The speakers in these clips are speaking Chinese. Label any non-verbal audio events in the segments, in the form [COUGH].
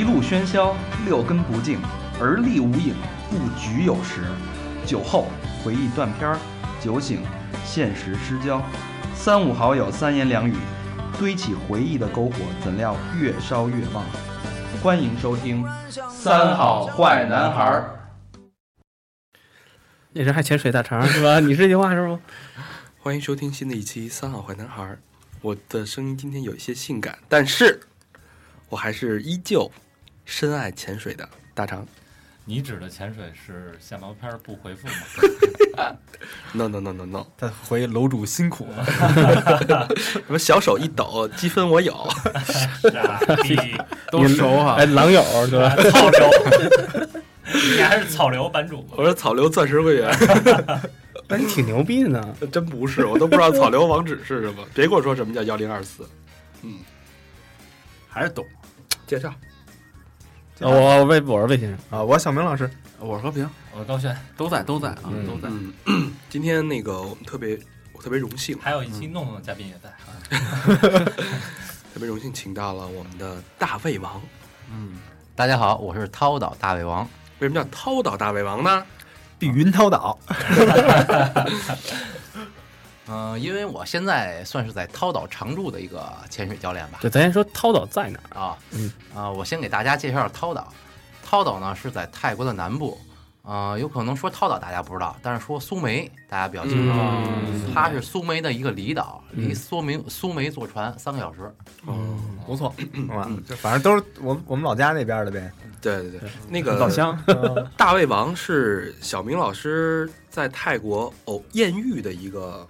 一路喧嚣，六根不净，而立无影，不局有时。酒后回忆断片儿，酒醒现实失焦。三五好友三言两语，堆起回忆的篝火，怎料越烧越旺。欢迎收听《三好坏男孩儿》。那人还潜水大肠是吧？[LAUGHS] 你是这句话是吗？欢迎收听新的一期《三好坏男孩》。我的声音今天有一些性感，但是我还是依旧深爱潜水的大肠。你指的潜水是下毛片不回复吗？[LAUGHS] No No No No No，他回楼主辛苦了。[LAUGHS] 什么小手一抖，积分我有。都熟啊，哎，狼友是吧？[LAUGHS] 草流，你还是草流版主吗？我是草流钻石会员。那你挺牛逼的呢。真不是，我都不知道草流网址是什么。别跟我说什么叫幺零二四。嗯，还是懂。介绍。我魏，我是魏先生啊，我小明老师，我是和平，我是高轩，都在，都在啊，都在。今天那个我们特别，我特别荣幸，还有一期弄弄的嘉宾也在啊，[LAUGHS] 特别荣幸请到了我们的大胃王。嗯，大家好，我是涛岛大胃王。为什么叫涛岛大胃王呢？碧云涛岛。[LAUGHS] 嗯，因为我现在算是在涛岛常驻的一个潜水教练吧。对，咱先说涛岛在哪儿啊？嗯啊，我先给大家介绍涛岛。涛岛呢是在泰国的南部，呃，有可能说涛岛大家不知道，但是说苏梅大家比较清楚。它是苏梅的一个离岛，离苏梅苏梅坐船三个小时。嗯，不错，[CLEARS THROAT] 就反正都是我我们老家那边的呗。对对对，那个老乡 [LAUGHS] 大胃王是小明老师在泰国偶艳遇的一个。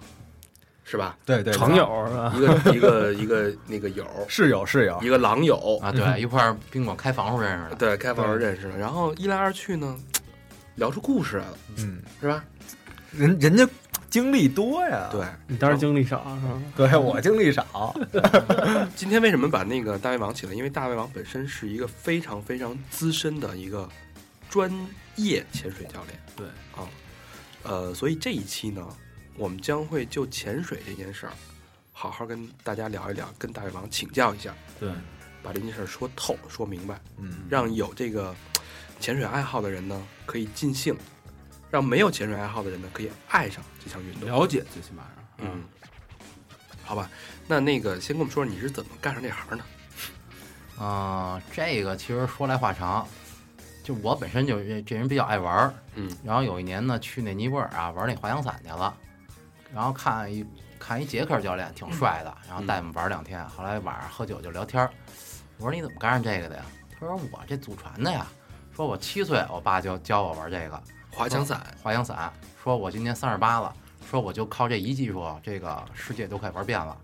是吧？对对，朋友是吧？[LAUGHS] 一个一个一个那个友，室友室友，一个狼友啊，对，一块宾馆开房时候认识的，对，开房时候认识的。然后一来二去呢，聊出故事来了，嗯，是吧？人人家经历多呀，对你当然经历少是吧？[LAUGHS] 对，我经历少。[LAUGHS] 今天为什么把那个大胃王请来？因为大胃王本身是一个非常非常资深的一个专业潜水教练，对啊，呃，所以这一期呢。我们将会就潜水这件事儿，好好跟大家聊一聊，跟大胃王请教一下。对，把这件事儿说透、说明白，嗯，让有这个潜水爱好的人呢可以尽兴，让没有潜水爱好的人呢可以爱上这项运动，了解最起码上，嗯，好吧。那那个先跟我们说说你是怎么干上这行的？啊，这个其实说来话长。就我本身就这这人比较爱玩儿，嗯，然后有一年呢去那尼泊尔啊玩那滑翔伞去了。然后看一看一捷克教练挺帅的，然后带我们玩两天。后来晚上喝酒就聊天我说你怎么干上这个的呀？他说我这祖传的呀。说我七岁，我爸就教我玩这个滑翔伞。滑翔伞。说我今年三十八了，说我就靠这一技术，这个世界都快玩遍了。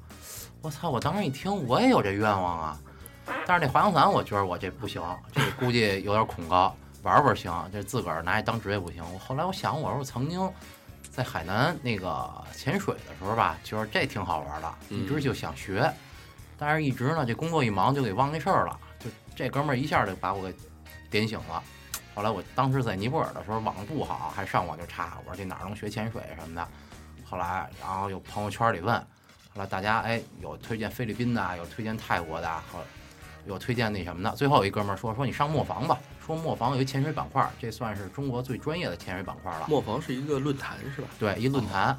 我操！我当时一听，我也有这愿望啊。但是那滑翔伞，我觉得我这不行，这估计有点恐高。玩玩行，这自个儿拿当职业不行。我后来我想，我说我曾经。在海南那个潜水的时候吧，就是这挺好玩的，一直就想学，但是一直呢这工作一忙就给忘那事儿了。就这哥们儿一下就把我给点醒了。后来我当时在尼泊尔的时候网不好，还上网就查，我说这哪儿能学潜水什么的。后来然后有朋友圈里问，后来大家哎有推荐菲律宾的，有推荐泰国的，和有推荐那什么的。最后一哥们儿说说你上磨坊吧。说磨坊有一潜水板块，这算是中国最专业的潜水板块了。磨坊是一个论坛是吧？对，一论坛。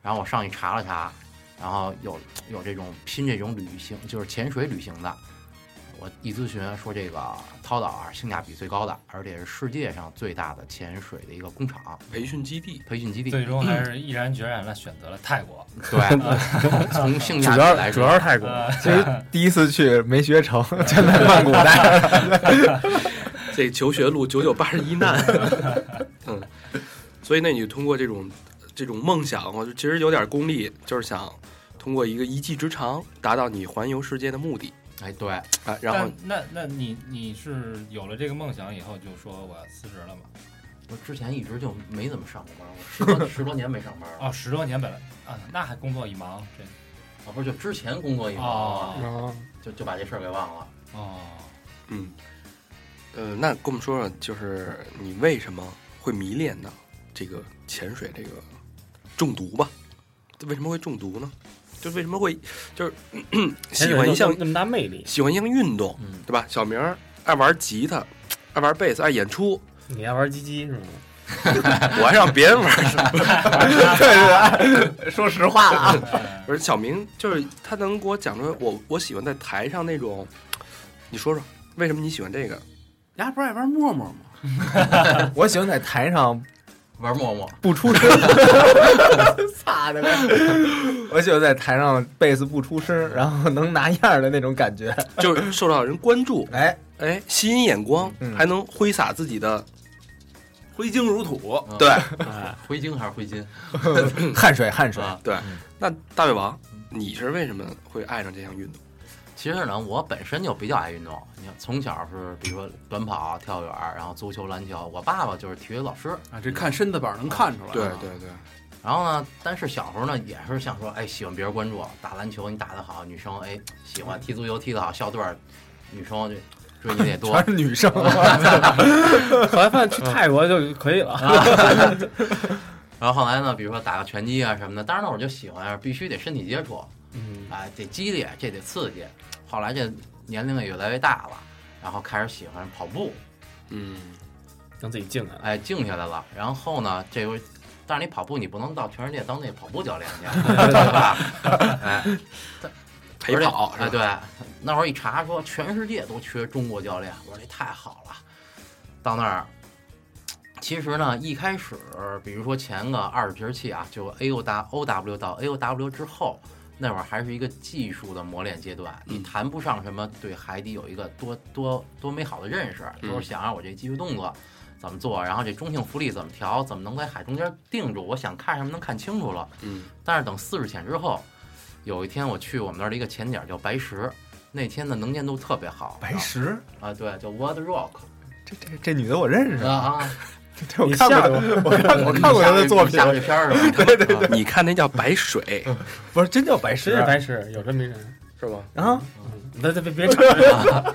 然后我上去查了查，然后有有这种拼这种旅行，就是潜水旅行的。我一咨询说，这个涛岛啊，性价比最高的，而且是世界上最大的潜水的一个工厂、培训基地、培训基地。最终还是毅然决然的选择了泰国。对，[LAUGHS] 从性价比来说，主要是泰国。其实第一次去没学成，就在曼谷待。这求学路九九八十一难，[LAUGHS] 嗯，所以那你通过这种这种梦想，我其实有点功利，就是想通过一个一技之长，达到你环游世界的目的。哎，对，啊，然后那那你你是有了这个梦想以后，就说我要辞职了吗？我之前一直就没怎么上过班，我十多 [LAUGHS] 十多年没上班了。哦，十多年本来啊，那还工作一忙，这啊不是就之前工作一忙，就就把这事儿给忘了。哦，嗯。呃，那跟我们说说，就是你为什么会迷恋呢？这个潜水这个中毒吧？为什么会中毒呢？就为什么会就是喜欢一项那么大魅力，喜欢一项运动，对吧？小明爱玩吉他，爱玩贝斯，爱演出，你爱玩鸡鸡是吗？[LAUGHS] 我还让别人玩什么？[LAUGHS] 对对，[LAUGHS] 说实话啊，不是小明，就是他能给我讲出我我喜欢在台上那种，你说说为什么你喜欢这个？丫不是爱玩陌陌吗？我喜欢在台上玩陌陌，不出声，[LAUGHS] 擦的呗！[LAUGHS] 我喜欢在台上贝斯不出声，然后能拿样的那种感觉。就是受到人关注，哎，哎，吸引眼光，嗯还能挥洒自己的挥金如土，对哎，灰晶还是挥金 [LAUGHS] 汗水汗水，啊？对。那大胃王，你是为什么会爱上这项运动？其实呢，我本身就比较爱运动。你看，从小是比如说短跑、跳远，然后足球、篮球。我爸爸就是体育老师，啊，这看身子板能看出来。对对对，然后呢，但是小时候呢，也是想说，哎，喜欢别人关注，打篮球你打得好，女生哎喜欢踢足球踢得好，校队儿女生就追你的也多全。是女生。[LAUGHS] 后来发现去泰国就可以了。[LAUGHS] 然后后来呢，比如说打个拳击啊什么的，当然那会儿就喜欢，必须得身体接触，嗯，哎，得激烈，这得刺激。后来这年龄也越来越大了，然后开始喜欢跑步，嗯，让自己静下来。哎，静下来了。然后呢，这回，但是你跑步你不能到全世界当那跑步教练去，[LAUGHS] 对吧？哎，陪跑哎，对，那会儿一查说全世界都缺中国教练，我说这太好了。到那儿，其实呢，一开始比如说前个二十节气啊，就 A U 大 O W 到 A U W 之后，那会儿还是一个技术的磨练阶段，你谈不上什么对海底有一个多多多美好的认识，嗯就是想让我这技术动作。怎么做？然后这中性浮力怎么调？怎么能在海中间定住？我想看什么能看清楚了。嗯但是等四十潜之后，有一天我去我们那儿的一个潜点叫白石，那天的能见度特别好。白石，啊，对，叫 World Rock 这这这女的我认识啊，[LAUGHS] [LAUGHS] 我看过，我看我看过他的作品下，片儿是吧？对对对，你看那叫白水不是真叫白石真是白石，有这么一人。是吧？啊？那别别别吵了，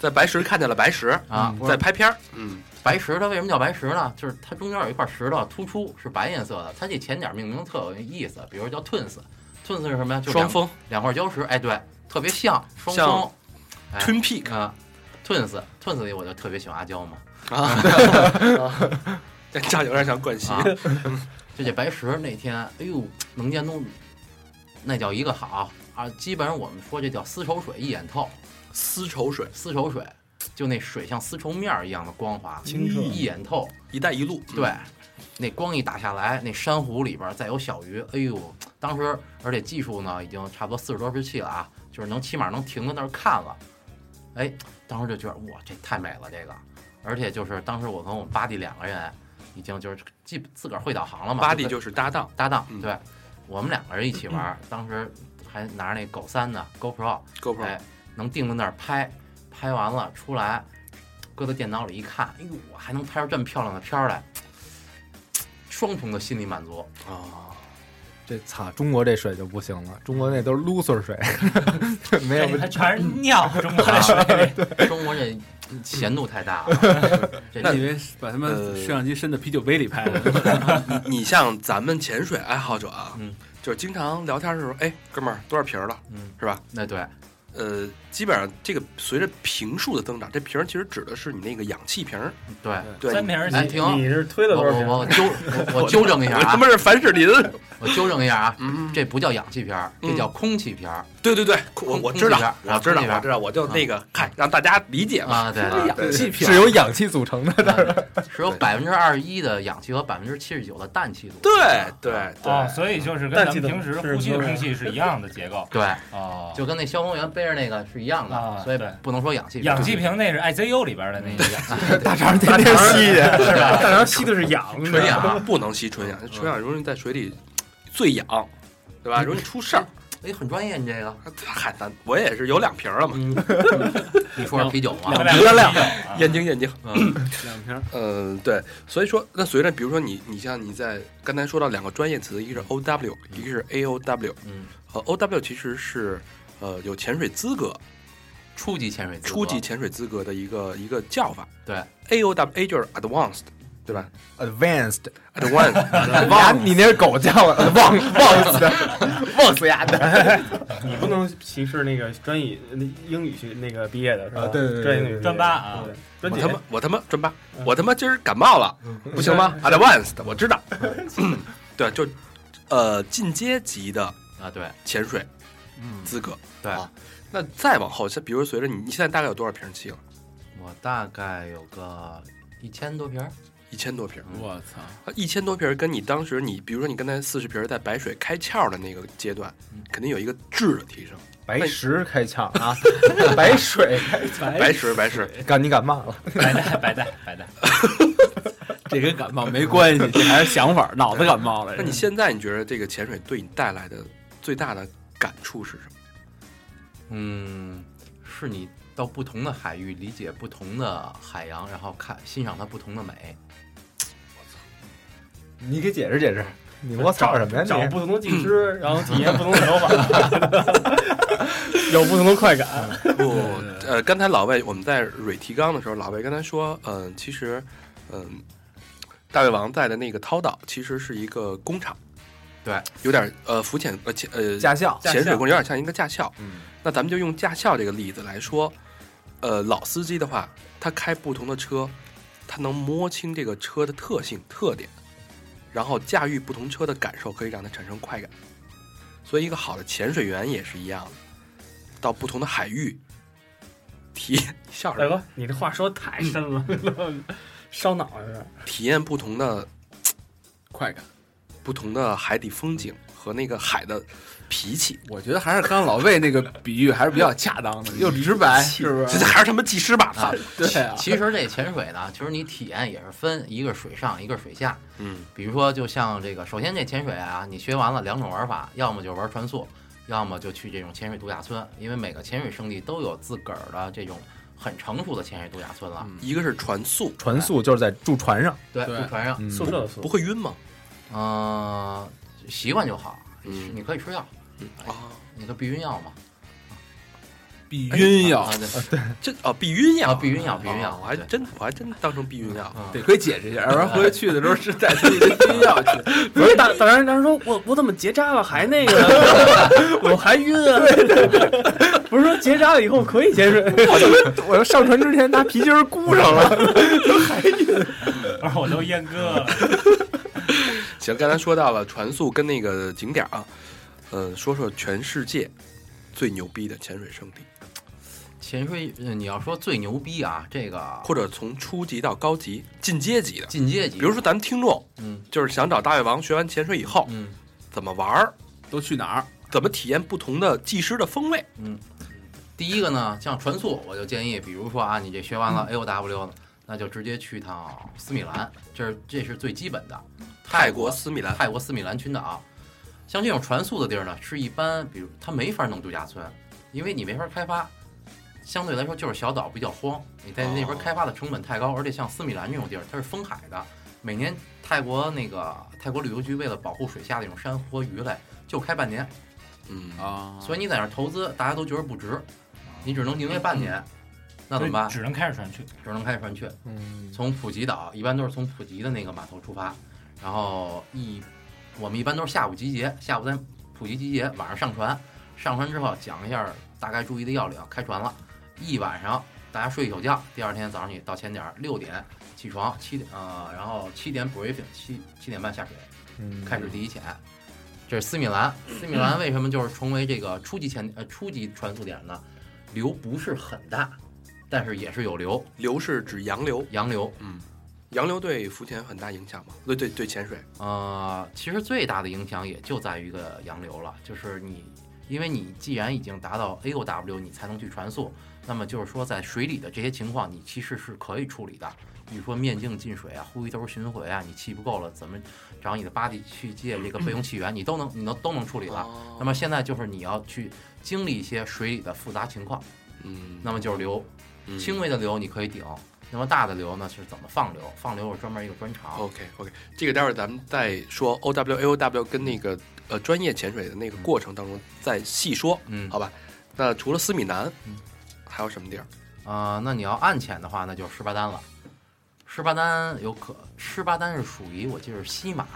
在白石看见了白石，啊，在拍片儿，嗯白石它为什么叫白石呢？就是它中间有一块石头突出，是白颜色的。它这前点命名特有意思，比如叫 Twins，Twins 是什么呀？就是双峰两块礁石，哎，对，特别像双峰。哎 Twin Peak 啊，Twins，Twins 里我就特别喜欢阿娇嘛。[LAUGHS] 啊，这这样有点像冠希就，[LAUGHS] 这这白石那天，哎呦，能见度那叫一个好啊！基本上我们说这叫丝绸水，一眼透。丝绸水，丝绸水，就那水像丝绸面儿一样的光滑，清澈一眼透。一带一路，对，那光一打下来，那珊瑚里边儿再有小鱼，哎呦，当时而且技术呢已经差不多四十多支气了啊，就是能起码能停在那儿看了。哎，当时就觉得哇，这太美了这个，而且就是当时我跟我巴蒂两个人已经就是既自个儿会导航了嘛，巴蒂就就是搭档，搭档，嗯对，我们两个人一起玩儿，[CLEARS THROAT] 当时还拿着那狗三的 GoPro，GoPro 哎，能定在那儿拍，拍完了出来，搁到电脑里一看，哎呦，我还能拍出这么漂亮的片儿来，双重的心理满足。啊，这操，中国这水就不行了，中国那都是 loser 水，[LAUGHS] 没有它全是尿，中国 [LAUGHS] 的水。中国这咸度太大了，[LAUGHS] 这那以为把他们呃摄像机伸到啤酒杯里拍的。你 [LAUGHS] 你像咱们潜水爱好者啊，嗯就是经常聊天的时候，哎，哥们儿多少瓶儿了，嗯是吧？那对呃，基本上这个随着瓶数的增长，这瓶儿其实指的是你那个氧气瓶儿，对，对，三瓶儿起，哎停你是推的我多少瓶？我我纠我我纠正一下啊我他妈，是凡士林，我纠正一下啊，嗯，这不叫氧气瓶儿，这叫空气瓶儿对对对，我我知道我知道，我知道，我就那个，嗨，让大家理解嘛，啊，对对对。氧气瓶是由氧气组成的。是由百分之二十一的氧气和百分之七十九的氮气组成。对对对，哦，所以就是跟咱们平时呼吸的空气是一样的结构。对，哦，就跟那消防员背着那个是一样的，所以不能说氧气瓶。氧气瓶那是 ICU 里边的那个氧气，大肠天天吸去，是吧？大肠吸的是氧，纯氧不能吸纯氧，纯氧容易在水里醉氧，对吧？容易出事儿。哎，很专业，你这个。嗨，咱我也是有两瓶了嘛，嗯，[LAUGHS] 你说说啤酒吗？两个量，验精验精。嗯，两瓶嗯，对，所以说，那随着比如说你，你像你在刚才说到两个专业词，一个是 O W，一个是 A O W。嗯，呃，O W 其实是呃有潜水资格、初级潜水资格初级潜水资格的一个一个叫法。对，A O W A 就是 Advanced，对吧 advanced，？Advanced，呀，你那是狗叫了，忘忘死的，忘死丫的。你不能歧视那个专业那英语学那个毕业的是吧？啊对对对专业英语专八啊对专他妈我他妈专八，我他妈今儿感冒了，不行吗？[LAUGHS] Advanced，我知道。[LAUGHS] [COUGHS] 对，就呃进阶级的啊，对潜水嗯，资格。对，啊那再往后，像比如随着你，你现在大概有多少瓶气了？我大概有个一千多瓶儿，一千多瓶。我操，啊一千多瓶儿跟你当时你，比如说你刚才四十瓶儿在白水开窍的那个阶段嗯，肯定有一个质的提升。白石开窍啊，[LAUGHS] 白水开，白石白石，感你感冒了，白带白带白带，这跟感冒没关系，这还是想法，脑子感冒了。[LAUGHS] 那你现在你觉得这个潜水对你带来的最大的感触是什么？嗯，是你到不同的海域理解不同的海洋，然后看欣赏它不同的美。你给解释解释，你我操什么呀？找不同的技师，然后体验不同的手法，有不同的快感。不，呃，刚才老魏我们在蕊提纲的时候，老魏刚才说，嗯、其实，嗯、大胃王在的那个涛岛其实是一个工厂，对，有点呃浮潜呃潜呃驾校，潜水工有点像一个驾校。嗯，那咱们就用驾校这个例子来说，呃，老司机的话，他开不同的车，他能摸清这个车的特性特点，然后驾驭不同车的感受，可以让他产生快感。所以，一个好的潜水员也是一样的，到不同的海域，体验笑什么？大哥，你这话说的太深了，[LAUGHS] 烧脑了。体验不同的 [TSK] 快感，不同的海底风景和那个海的脾气。我觉得还是刚刚老魏那个比喻还是比较恰当的，又直白，是不是？这还是他妈技师吧？操！对啊，其实这潜水呢，其实你体验也是分一个水上，一个水下。嗯，比如说，就像这个，首先这潜水啊，你学完了两种玩法，要么就玩船速，要么就去这种潜水度假村，因为每个潜水圣地都有自个儿的这种很成熟的潜水度假村了。一个是船速，船速就是在住船上，对，对住船上，嗯宿舍的宿不会晕吗？嗯、习惯就好。嗯你可以吃药，啊，你个避孕药嘛。避孕药啊，对，这哦，避孕药，啊避孕药避孕药哦我还真我还真当成避孕药。嗯得可以解释一下，要不然回去的时候是带避孕药去。[LAUGHS] 不是大大人，大人说我我怎么结扎了还那个，[LAUGHS] 我还晕啊？[LAUGHS] 不是说结扎了以后可以潜水？我要上船之前拿皮筋箍上了，不是我都阉割了。行，刚才说到了船速跟那个景点啊，呃，说说全世界最牛逼的潜水圣地，潜水，呃你要说最牛逼啊，这个或者从初级到高级、进阶级的。进阶级，比如说，咱们听众嗯就是想找大胃王学完潜水以后嗯怎么玩儿，都去哪儿？怎么体验不同的技师的风味。嗯，第一个呢，像船速，我就建议，比如说啊，你这学完了 A O W 了，那就直接去趟斯米兰，这是这是最基本的。泰国斯米兰，泰国斯米兰群岛，像这种船宿的地儿呢，是一般，比如它没法弄度假村，因为你没法开发，相对来说就是小岛比较荒，你在那边哦开发的成本太高，而且像斯米兰这种地儿，它是封海的，每年泰国那个泰国旅游局为了保护水下的这种珊瑚和鱼类，就开半年，嗯。啊，所以你在那儿投资，大家都觉得不值，你只能营业半年，那怎么办？只能开着船去。只能开着船去。嗯，从普吉岛一般都是从普吉的那个码头出发，然后一我们一般都是下午集结，下午在普及集结，晚上上船，上船之后讲一下大概注意的要领，开船了，一晚上大家睡一宿觉，第二天早上你到前点儿六点起床，七点呃，然后七点 briefing，七七点半下水，嗯开始第一潜。这是斯米兰，[COUGHS] 斯米兰为什么就是成为这个初级潜呃初级船速点呢？流不是很大，但是也是有流，流是指洋流，洋流。嗯，洋流对浮潜有很大影响吗？对对对，潜水。呃，其实最大的影响也就在于一个洋流了，就是你，因为你既然已经达到 A O W，你才能去传速，那么就是说在水里的这些情况，你其实是可以处理的。比如说面镜进水啊、呼吸兜巡回啊，你气不够了，怎么找你的巴蒂去借这个备用气源，你都能，你能都能处理了。哦那么现在就是你要去经历一些水里的复杂情况，嗯，那么就是流，嗯轻微的流你可以顶，那么大的流呢是怎么放流？放流有专门一个专长。OK OK，这个待会儿咱们再说 O W A O W 跟那个呃专业潜水的那个过程当中再细说，嗯，好吧？那除了斯米南嗯，还有什么地儿？啊、那你要暗潜的话，那就是十八丹了。十八丹有可，十八丹是属于我记得是西马，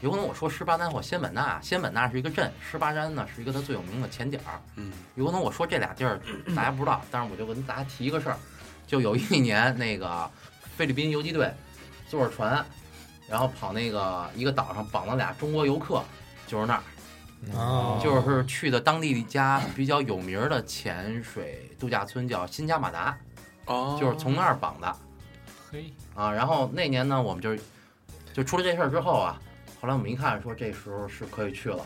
有可能我说十八丹或仙本那，仙本那是一个镇，十八丹呢是一个它最有名的潜点儿。嗯有可能我说这俩地儿 [CLEARS THROAT] 大家不知道，但是我就跟大家提一个事儿，就有一年那个菲律宾游击队坐着船，然后跑那个一个岛上绑了俩中国游客，就是那儿，哦。就是去的当地一家比较有名儿的潜水度假村，叫新加马达，哦。就是从那儿绑的。嘿，啊。然后那年呢，我们就就出了这事儿之后啊，后来我们一看说这时候是可以去了。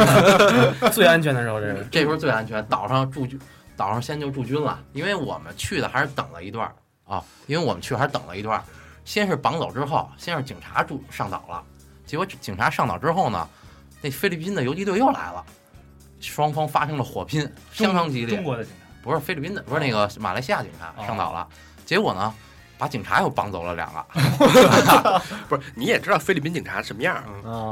[LAUGHS] 最安全的时候，这是。这时候最安全，岛上驻军，岛上先就驻军了，因为我们去的还是等了一段儿啊，因为我们去还是等了一段儿，先是绑走之后，先是警察驻上岛了，结果警察上岛之后呢，那菲律宾的游击队又来了，双方发生了火拼，相当激烈中，国的警察。不是菲律宾的，不是那个马来西亚警察哦上岛了，结果呢，把警察又绑走了两个 [LAUGHS] [LAUGHS] 不是你也知道菲律宾警察什么样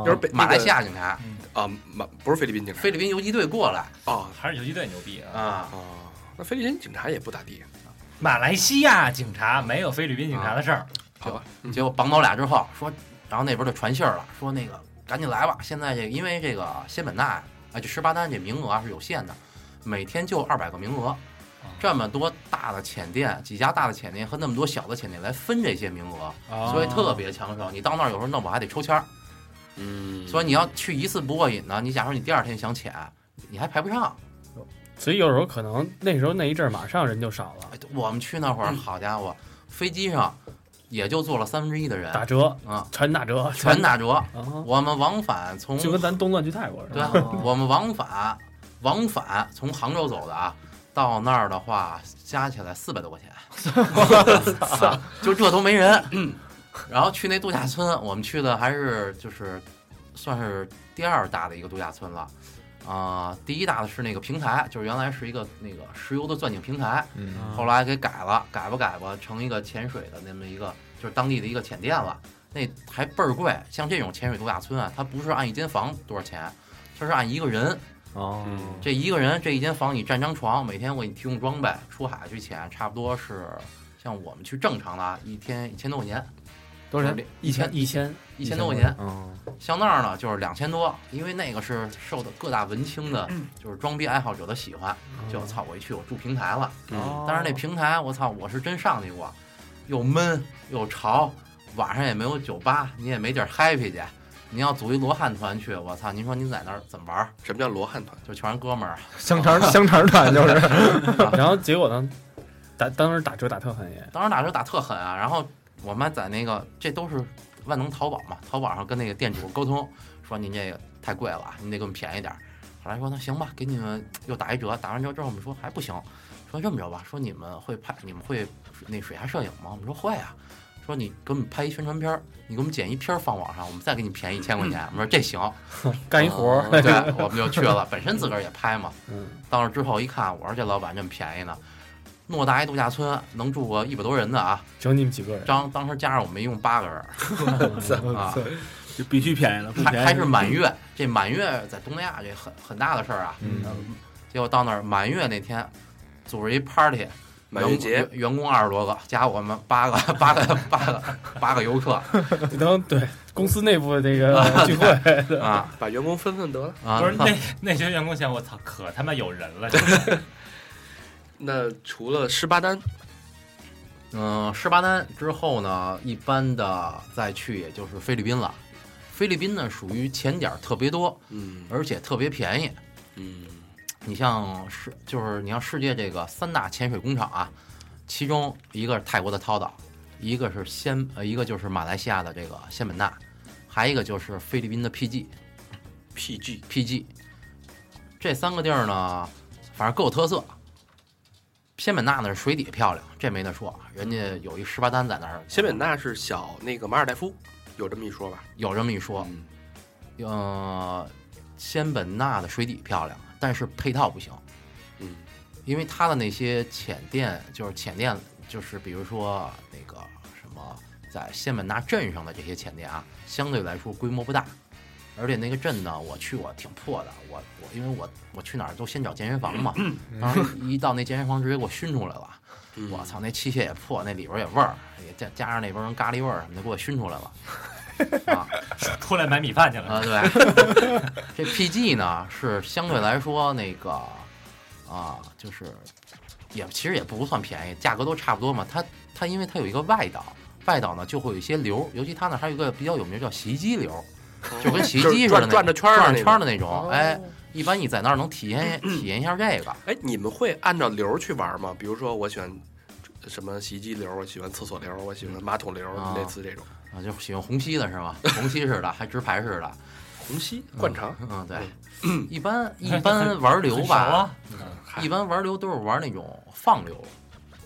就是北马来西亚警察，啊，马不是菲律宾警察。菲律宾游击队过来。哦。还是游击队牛逼啊！啊，哦，那菲律宾警察也不咋地，马来西亚警察没有菲律宾警察的事儿，好吧？嗯结果绑走俩之后说，然后那边就传信儿了，说那个赶紧来吧，现在这个因为这个仙本那啊，就十八单这名额啊是有限的，每天就二百个名额，这么多大的潜店，几家大的潜店和那么多小的潜店来分这些名额，哦。所以特别抢手。你到那儿有时候弄不好还得抽签儿，嗯，所以你要去一次不过瘾呢，你假如说你第二天想潜，你还排不上。所以有时候可能那时候那一阵儿马上人就少了，哎我们去那会儿，好家伙，飞机上也就坐了三分之一的人。打折，啊，全打折，全打折。啊，我们往返从就跟咱东段去泰国似对的。啊，我们往返往返从杭州走的啊，到那儿的话加起来四百多块钱，啊 [LAUGHS] 就这都没人。[LAUGHS] 然后去那度假村，我们去的还是就是算是第二大的一个度假村了。啊、第一大的是那个平台，就是原来是一个那个石油的钻井平台，嗯后来给改了，改吧改吧，成一个潜水的那么一个，就是当地的一个潜店了。那还倍儿贵，像这种潜水度假村啊，它不是按一间房多少钱，它是按一个人。哦，这一个人这一间房，你占张床，每天我给你提供装备，出海去潜，差不多是像我们去正常的啊，一天一千多块钱，多少钱？一千一千一千多块钱。嗯，像那儿呢，就是两千多，因为那个是受的各大文青的，就是装逼爱好者的喜欢。就操，我一去我住平台了，嗯但是那平台我操，我是真上去过，又闷又潮，晚上也没有酒吧，你也没地儿 happy 去。你要组一罗汉团去，我操！您说您在那儿怎么玩儿？什么叫罗汉团？就全是哥们儿，[LAUGHS] 香肠香肠团就是，[LAUGHS] [LAUGHS] 然后结果呢，打当时打折打特狠也，当时打折打特狠啊！然后我们在那个，这都是万能淘宝嘛，淘宝上跟那个店主沟通，说您这个太贵了，您得给我们便宜点儿。后来说那行吧，给你们又打一折，打完折之后我们说还不行，说这么着吧，说你们会拍，你们会那水下摄影吗？我们说会啊。说你给我们拍一宣传片儿，你给我们剪一片儿放网上，我们再给你便宜一千块钱。我们说这行，[LAUGHS] 干一活儿，对，[LAUGHS] 我们就去了。本身自个儿也拍嘛，嗯，到那之后一看，我说这老板这么便宜呢，偌大一度假村能住个一百多人的啊，只有你们几个人，当当时加上我们一共八个人 [LAUGHS] 啊，就必须便宜了，还还是满月。这满月在东南亚这很很大的事儿啊。嗯结果到那儿满月那天，组织一 party，满月节员员工二十多个，加我们八个八个八个八个游客 [LAUGHS] 能对公司内部的这个聚会，啊把员工分分得了。啊！不是 [LAUGHS] 那那些员工想，我操，可他妈有人了，那除了十八单，嗯，十八单之后呢，一般的再去也就是菲律宾了。菲律宾呢属于潜点儿特别多，嗯而且特别便宜。嗯你像世就是你像世界这个三大潜水工厂啊，其中一个是泰国的涛岛，一个是仙呃一个就是马来西亚的这个仙本那，还一个就是菲律宾的 PG，PG PG。这三个地儿呢，反正各有特色。仙本那那是水底漂亮，这没得说，人家有一十八单在那儿，仙本那是小那个马尔代夫，有这么一说吧？有这么一说。嗯呃，仙本那的水底漂亮，但是配套不行。嗯因为它的那些浅店，就是浅店，就是比如说那个什么，在仙本那镇上的这些浅店啊，相对来说规模不大，而且那个镇呢，我去过挺破的。我我因为我我去哪儿都先找健身房嘛，当时一到那健身房直接给我熏出来了。嗯我操，那器械也破，那里边也味儿，也加加上那边人咖喱味儿什么的，给我熏出来了。[LAUGHS] 啊出来买米饭去了。啊，对，[LAUGHS] 这 PG 呢是相对来说那个啊，就是也其实也不算便宜，价格都差不多嘛。它它因为它有一个外岛，外岛呢就会有一些流，尤其它那还有一个比较有名叫洗衣机流，就跟洗衣机似的转转着圈儿转着圈儿的那种。哦哎，一般你在那儿能体验 [CLEARS THROAT] 体验一下这个。哎，你们会按照流儿去玩吗？比如说，我喜欢什么洗衣机流儿，我喜欢厕所流儿，我喜欢马桶流类似这种。啊，就喜欢虹吸的是吗？虹吸式的，还直排式的。虹吸灌肠，嗯，对，一般 [LAUGHS] 一般玩流吧，啊，一般玩流都是玩那种放流，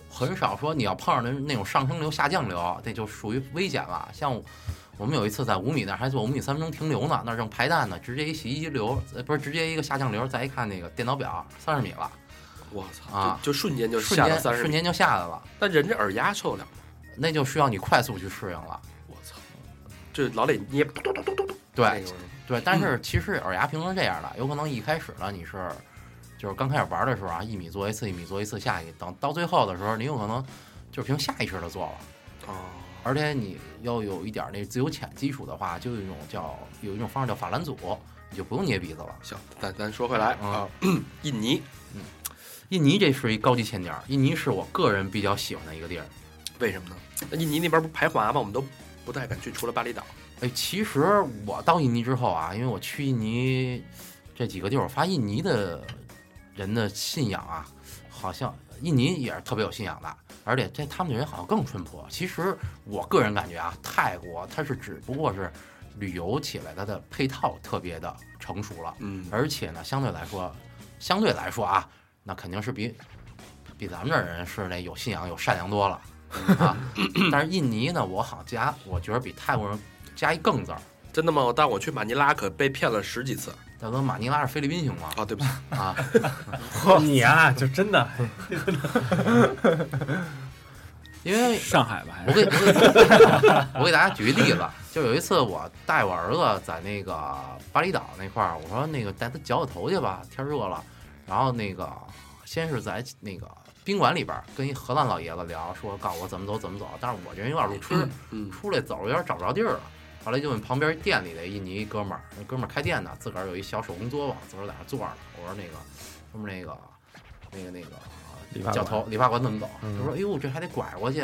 很少说你要碰上那那种上升流、下降流，这就属于危险了。像我们有一次在五米那儿还做五米三分钟停留呢，那儿正排弹呢，直接一洗衣机流，呃，不是直接一个下降流，再一看那个电脑表三十米了，我操，啊就就瞬间就瞬下了三十米。间瞬间就下来了，但人这耳压受得了吗？那就需要你快速去适应了。我操，这老得捏，嘟嘟嘟嘟嘟对种对，但是其实耳压平衡是这样的，有可能一开始呢你是。就是刚开始玩的时候啊，一米做一次，一米做一次下去，等到最后的时候，你有可能就凭下意识的做了。哦，而且你要有一点儿那自由潜基础的话，就有一种叫有一种方式叫法兰组，你就不用捏鼻子了。行，咱咱说回来嗯啊，印尼嗯印尼这是一高级潜点儿，印尼是我个人比较喜欢的一个地儿。为什么呢？那印尼那边不排华吗？我们都不太敢去，除了巴厘岛。哎，其实我到印尼之后啊，因为我去印尼这几个地儿，我发现印尼的人的信仰啊，好像印尼也是特别有信仰的，而且这他们的人好像更淳朴。其实我个人感觉啊，泰国它是只不过是旅游起来它的配套特别的成熟了。嗯，而且呢，相对来说，相对来说啊，那肯定是比比咱们这儿人是那有信仰、有善良多了啊。[LAUGHS] 但是印尼呢，我好像加，我觉得比泰国人加一更字儿。真的吗？但我去马尼拉可被骗了十几次。大哥，马尼拉是菲律宾行吗？啊，对不起，啊，[LAUGHS] 你啊，就真的 [LAUGHS] 因为上海吧，我给我给 [LAUGHS] 我给大家举个例子，就有一次我带我儿子在那个巴厘岛那块儿，我说那个带他绞绞头去吧，天热了。然后那个先是在那个宾馆里边儿跟一荷兰老爷子聊，说告诉我怎么走怎么走，但是我这人有点路痴，嗯，出来走有点找不着地儿了。后来就问旁边店里的印尼哥们儿，那哥们儿开店呢，自个儿有一小手工作坊，自个儿在那坐着呢。我说那个，哥们儿那个，那个那个理发馆绞头理发馆怎么走？嗯他说：“哎呦，这还得拐过去，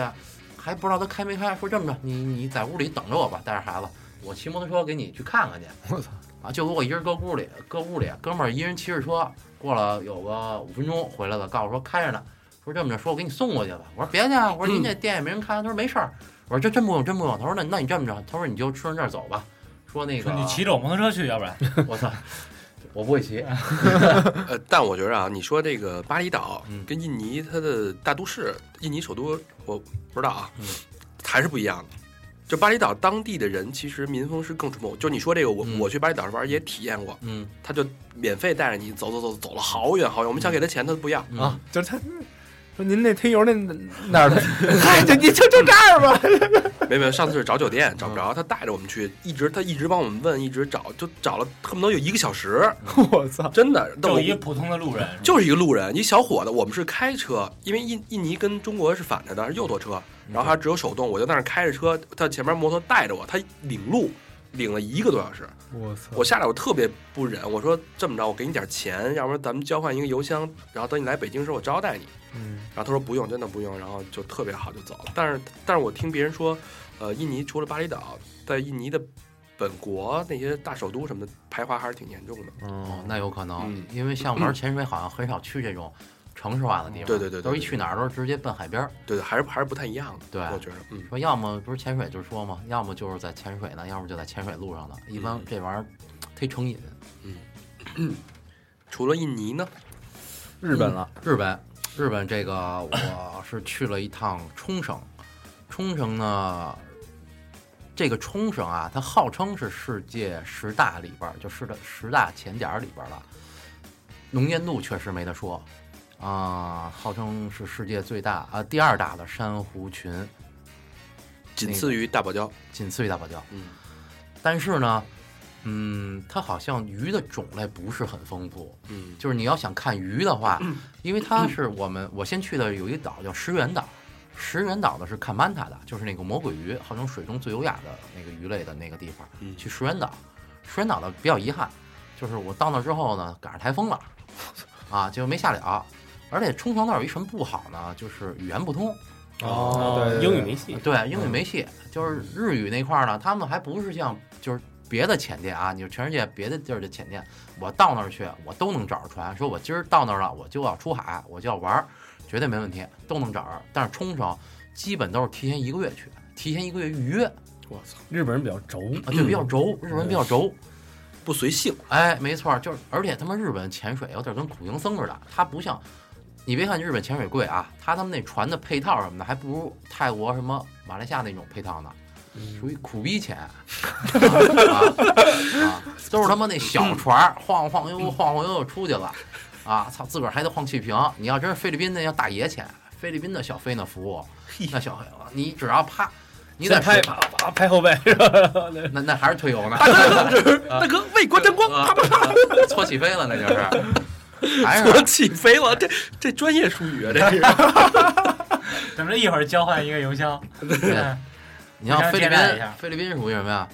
还不知道他开没开。说这么着，你你在屋里等着我吧，带着孩子，我骑摩托车给你去看看去。”我操！啊，就给我一人搁屋里，搁屋里，哥们儿一人骑着车，过了有个五分钟回来了，告诉我说开着呢。说这么着，说我给你送过去吧。我说别去啊，我说您这店也没人开。他说没事儿。我说这真不用，真不用。他说那那你这么着，他说你就顺着这儿走吧。说那个说你骑着我摩托车去，要不然 [LAUGHS] 我操，我不会骑。[LAUGHS] 呃，但我觉得啊，你说这个巴厘岛嗯跟印尼它的大都市，印尼首都我不知道啊嗯，还是不一样的。就巴厘岛当地的人，其实民风是更淳朴。就你说这个，我嗯我去巴厘岛玩也体验过，嗯他就免费带着你走走走，走了好远好远。我们想给他钱，他都不要。嗯啊，就是他说您那推油那 [LAUGHS] 哪儿的？嗨，就你就就这儿吧。没有没有，上次是找酒店找不嗯着，他带着我们去，一直他一直帮我们问，一直找，就找了恨不得有一个小时，我操！真的。就一个普通的路人，就是一个路人，一小伙子。我们是开车，因为印印尼跟中国是反着的，是右舵车，然后他只有手动，我就在那儿开着车，他前面摩托带着我，他领路领了一个多小时。我操！我下来我特别不忍，我说这么着，我给你点钱，要不然咱们交换一个邮箱，然后等你来北京时候我招待你。嗯，然后他说不用，真的不用，然后就特别好就走了。但是但是我听别人说，呃，印尼除了巴厘岛，在印尼的本国那些大首都什么的排华还是挺严重的。哦，那有可能嗯，因为像玩潜水，好像很少去这种城市化的地方。对对对对都一去哪儿都是直接奔海边儿。对对，还是还是不太一样的。对我觉得，嗯，说要么不是潜水就是说嘛，要么就是在潜水呢，要么就在潜水路上呢。一般这玩意儿忒成瘾。嗯 [COUGHS] 除了印尼呢，日本了，日本，日本这个我是去了一趟冲绳，冲绳呢，这个冲绳啊，它号称是世界十大里边儿，就是的十大前点儿里边儿了，能见度确实没得说，啊、号称是世界最大啊、第二大的珊瑚群，仅次于大堡礁。仅次于大堡礁。嗯，但是呢，嗯，它好像鱼的种类不是很丰富，嗯就是你要想看鱼的话，因为它是我们我先去的有一个岛叫石垣岛，石原岛的是看曼塔的，就是那个魔鬼鱼，号称水中最优雅的那个鱼类的那个地方。嗯去石原岛，石原岛呢比较遗憾，就是我到那之后呢赶上台风了，[LAUGHS] 啊，就没下了。而且冲绳那儿有一什么不好呢？就是语言不通，哦对对英语没戏。对，英语没戏。就是日语那块儿呢，他们还不是像就是别的潜店啊，你说全世界别的地儿的潜店，我到那儿去，我都能找着船。说我今儿到那儿了，我就要出海，我就要玩，绝对没问题，都能找着。但是冲绳基本都是提前一个月去，提前一个月预约我操，日本人比较轴，啊，对比较轴，日本人比较轴。不随性，哎，没错，就是而且他们日本潜水有点跟苦行僧似的，他不像，你别看日本潜水贵啊，他他们那船的配套什么的还不如泰国什么马来西亚那种配套呢，属于苦逼钱，啊啊，都是他妈那小船儿晃晃悠悠晃晃悠悠出去了，啊，操，自个儿还得晃气瓶。你要真是菲律宾那叫大爷钱，菲律宾的小飞那服务，那小飞，你只要啪，你在水再拍啪啪拍后背？那那还是推油呢。[LAUGHS] 大哥为国争光，啪啪啪，搓起飞了，那就是，[LAUGHS] 还我是起飞了，这这专业术语啊，这是。[LAUGHS] 怎么着一会儿交换一个邮箱？对你像菲律宾菲律宾属于什么呀？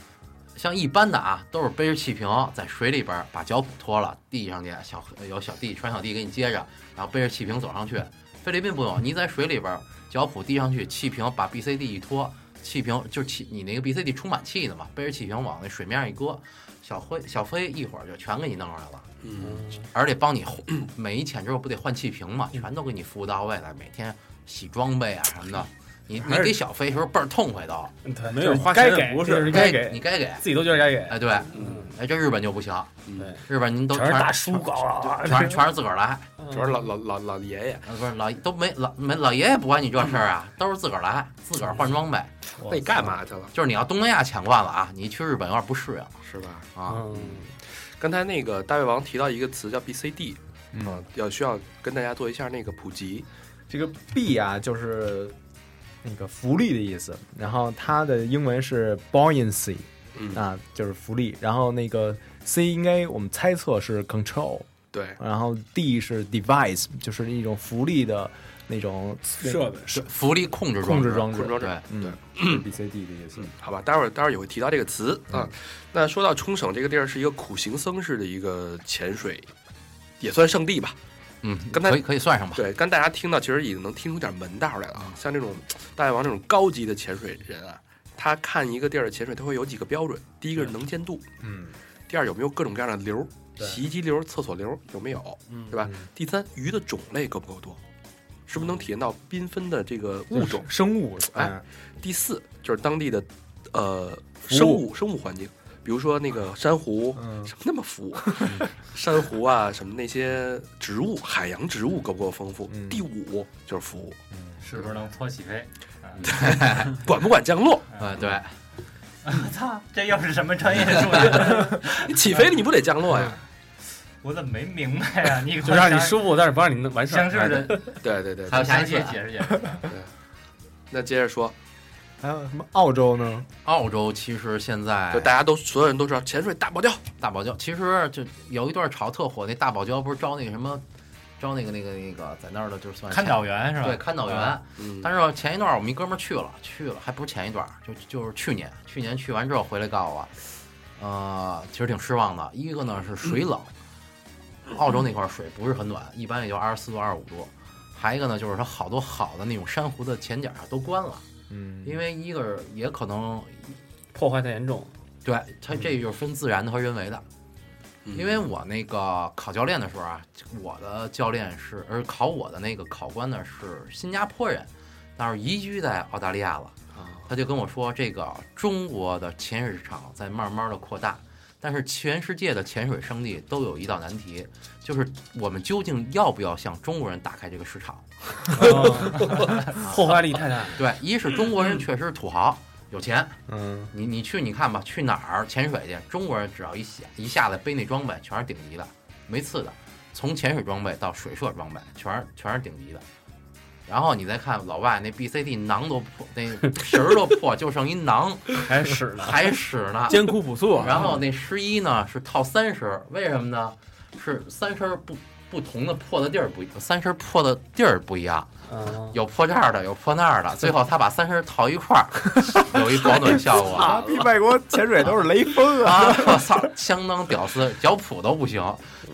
像一般的啊，都是背着气瓶在水里边儿把脚蹼脱了，递上去，小有小弟船小弟给你接着，然后背着气瓶走上去。菲律宾不用，你在水里边儿脚蹼递上去，气瓶把 BCD 一拖，气瓶就是气你那个 BCD 充满气的嘛，背着气瓶往那水面上一搁，小灰小飞一会儿就全给你弄上来了。嗯，而且帮你每一潜之后不得换气瓶嘛，全都给你服务到位了，每天洗装备啊什么的，你你给小飞时候倍儿痛快都，对，没有花该给钱不是该给，你该给，自己都觉得该给。哎对，哎这日本就不行，对，日本您都全是大叔搞啊，[LAUGHS] 全是全是自个儿来，主要是老老老老爷爷，呃不是老都没老没老爷爷不管你这事儿啊，都是自个儿来，自个儿换装备，那你干嘛去了？就是你要东南亚抢惯了啊，你去日本有点不适应是吧？啊，嗯，刚才那个大胃王提到一个词叫 BCD，嗯啊，要需要跟大家做一下那个普及。这个 B 啊，就是那个浮力的意思，然后它的英文是 buoyancy 嗯，啊，就是浮力，然后那个 C 应该我们猜测是 control，对，然后 D 是 device，就是一种浮力的那种设备是浮力控制控制装置控制装置对，嗯是，BCD 的意思。好吧，待会儿待会儿也会提到这个词啊。那说到冲绳这个地儿，是一个苦行僧式的一个潜水，也算圣地吧。嗯，刚才可以可以算上吧，对，刚大家听到，其实已经能听出点门道来了啊。像这种大胃王这种高级的潜水人啊，他看一个地儿的潜水，他会有几个标准：第一个是能见度，嗯，第二有没有各种各样的流，对洗衣机流、厕所流有没有，嗯对吧？第三，鱼的种类够不够多，是不是能体验到缤纷的这个物种？生物，哎嗯第四就是当地的呃生物生物环境，比如说那个珊瑚，嗯什么那么服务？[LAUGHS] 珊瑚啊，什么那些植物，海洋植物够不够丰富？嗯第五就是服务，是不是能搓起飞？[LAUGHS] 管不管降落？啊对，我 [LAUGHS] 操，这又是什么专业术语？你起飞了你不得降落呀？我怎么没明白呀？你就让你舒服，但是不让你弄完事儿。对对对，还有下详细解释解释。那接着说，还有什么澳洲呢？澳洲其实现在就大家都所有人都知道潜水大堡礁，大堡礁，其实就有一段炒特火，那大堡礁不是招那个什么，招那个那个那个在那儿的，就算看导员是吧？对看导员。嗯，但是前一段我们一哥们儿去了，去了还不是前一段，就就是去年，去年去完之后回来告诉我，呃，其实挺失望的。一个呢是水冷，澳洲那块儿水不是很暖，一般也就二十四度、二十五度。还一个呢，就是它好多好的那种珊瑚的潜角啊都关了，嗯，因为一个是也可能破坏太严重，对它这就是分自然的和人为的。嗯因为我那个考教练的时候啊，我的教练是，而考我的那个考官呢是新加坡人，但是移居在澳大利亚了。啊他就跟我说，这个中国的潜水市场在慢慢的扩大，但是全世界的潜水圣地都有一道难题，就是我们究竟要不要向中国人打开这个市场？[LAUGHS] 破坏力太大。对，一是中国人确实是土豪，有钱，嗯你你去你看吧，去哪儿潜水去？中国人只要一下一下子背那装备，全是顶级的，没次的。从潜水装备到水射装备，全是全是顶级的。然后你再看老外那 BCD 囊都破，那皮儿都破，[LAUGHS] 就剩一囊 [LAUGHS] 还使呢，还使呢。[LAUGHS] 艰苦朴素啊。然后那十一呢是套三身，为什么呢？是三身不不同的破的地儿不一，三身破的地儿不一样，嗯，有破这儿的，有破那儿的，最后他把三身套一块儿，有一保暖效果。[LAUGHS] 啊，比外国潜水都是雷锋啊！啊！我操，相当屌丝，脚蹼都不行，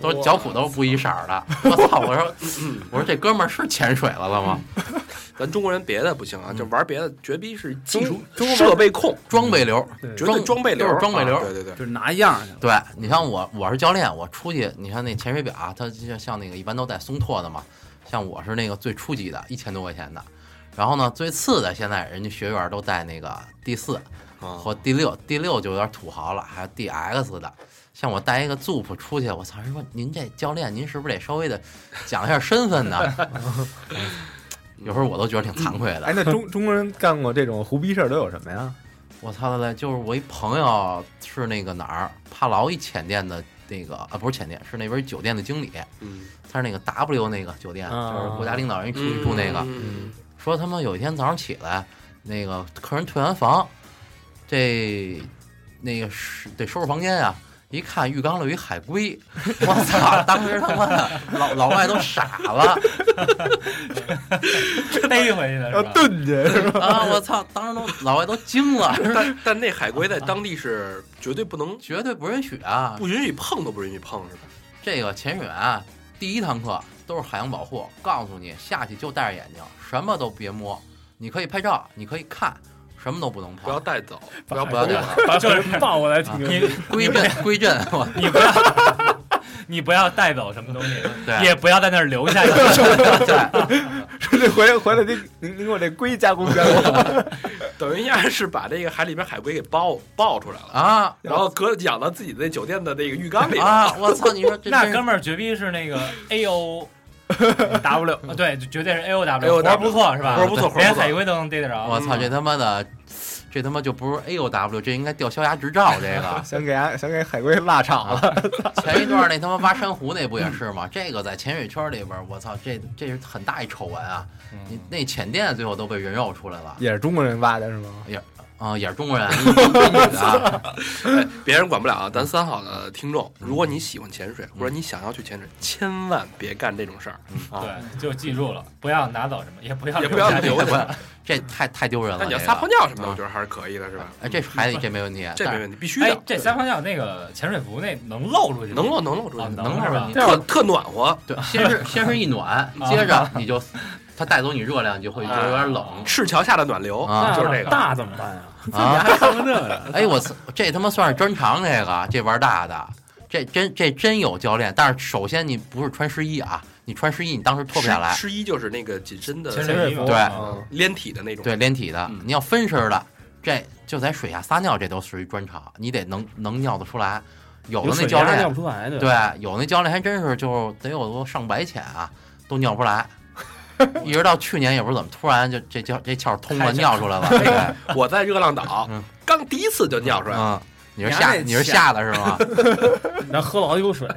都是脚蹼都不一色儿的。我操！我说，我说这哥们儿是潜水了了吗？咱中国人别的不行啊，就玩别的绝逼是技术中国设备控，装备流，绝对装备流，装备流啊对对对，就是拿样去。对你像我，我是教练，我出去，你看那潜水表，它就像那个一般都带松拓的嘛，像我是那个最初级的，一千多块钱的。然后呢，最次的现在人家学员都带那个 D 四啊，或 D 六，D 六就有点土豪了，还有 DX 的。像我带一个 z o p 出去，我操！人说您这教练，您是不是得稍微的讲一下身份呢？[LAUGHS] 有时候我都觉得挺惭愧的。哎，那中中国人干过这种胡逼事儿都有什么呀？我操的嘞！就是我一朋友是那个哪儿帕劳一浅店的那个啊，不是前店，是那边酒店的经理，嗯，他是那个 W 那个酒店，啊就是国家领导人一出去住那个。嗯说他妈有一天早上起来，那个客人退完房，这那个是得收拾房间啊。一看浴缸里有一海龟，我操！当时他妈的老老外都傻了 [LAUGHS] 逮回去的要是吧？炖去是吧？[LAUGHS] 啊！我操！当时都老外都惊了，但但那海龟在当地是绝对不能绝对不允许啊！不允许碰都不允许碰是吧？这个潜水啊，第一堂课都是海洋保护，告诉你下去就戴着眼睛，什么都别摸。你可以拍照，你可以看，什么都不能不要。带走，不要不要带走把客人抱过来挺牛你逼。归阵归阵，我你不要，你不要带走什么东西，[LAUGHS] 对也不要在那儿留下一个。[LAUGHS] 对说这回回来您您您给我这龟加工加工，[LAUGHS] 等于呀是把这个海里边海龟给抱抱出来了，啊然后搁养到自己的酒店的那个浴缸里。啊！我操！你说这真那哥们儿绝逼是那个 A O W 啊，[LAUGHS] 对，绝对是 A O W，AOW 活儿不错是吧？活儿不错连海龟都能逮得着。我操！这他妈的，这他妈就不是 A O W，这应该吊销牙执照。这个想给俺想给海龟腊肠了。前一段那他妈挖珊瑚那不也是吗？这个在潜水圈里边，我操，这这是很大一丑闻啊！你那浅店最后都被人肉出来了。也是中国人挖的是吗？啊、也是中国人，[LAUGHS] 女的啊，[LAUGHS] 哎，别人管不了啊，咱三好的听众，如果你喜欢潜水，或者你想要去潜水，千万别干这种事儿啊！对，就记住了，不要拿走什么，也不要也不要留下不这太太丢人了。你要撒泡尿什么的，啊我觉得还是可以的，是吧？哎，这还这没问题，这没问题，必须哎的，，这撒泡尿那个潜水服那能露出去？能露能露出啊去，能是吧？你特特暖和，对，先是先是一暖，接着你就 [LAUGHS] 它带走你热量，你就会就有点冷赤桥下的暖流啊就是这个。大怎么办呀？啊。还看个这个？哎，我操，这他妈算是专长，这个这玩大的，这真这真有教练。但是首先你不是穿湿衣啊，你穿湿衣你当时脱不下来，湿衣就是那个紧身的潜水服对嗯连体的那种。对，连体的嗯，你要分身的，这就在水下撒尿，这都属于专长，你得能能尿得出来。有的那教练尿练，不出来的。对，有那教练还真是就得有个上百潜啊，都尿不出来。[LAUGHS] 一直到去年也不知道怎么，突然就这窍这窍通了，尿出来了。对，我在热浪岛嗯刚第一次就尿出来了，嗯，你是吓你是吓的是吗？[LAUGHS] 然后喝了好几口水。[LAUGHS]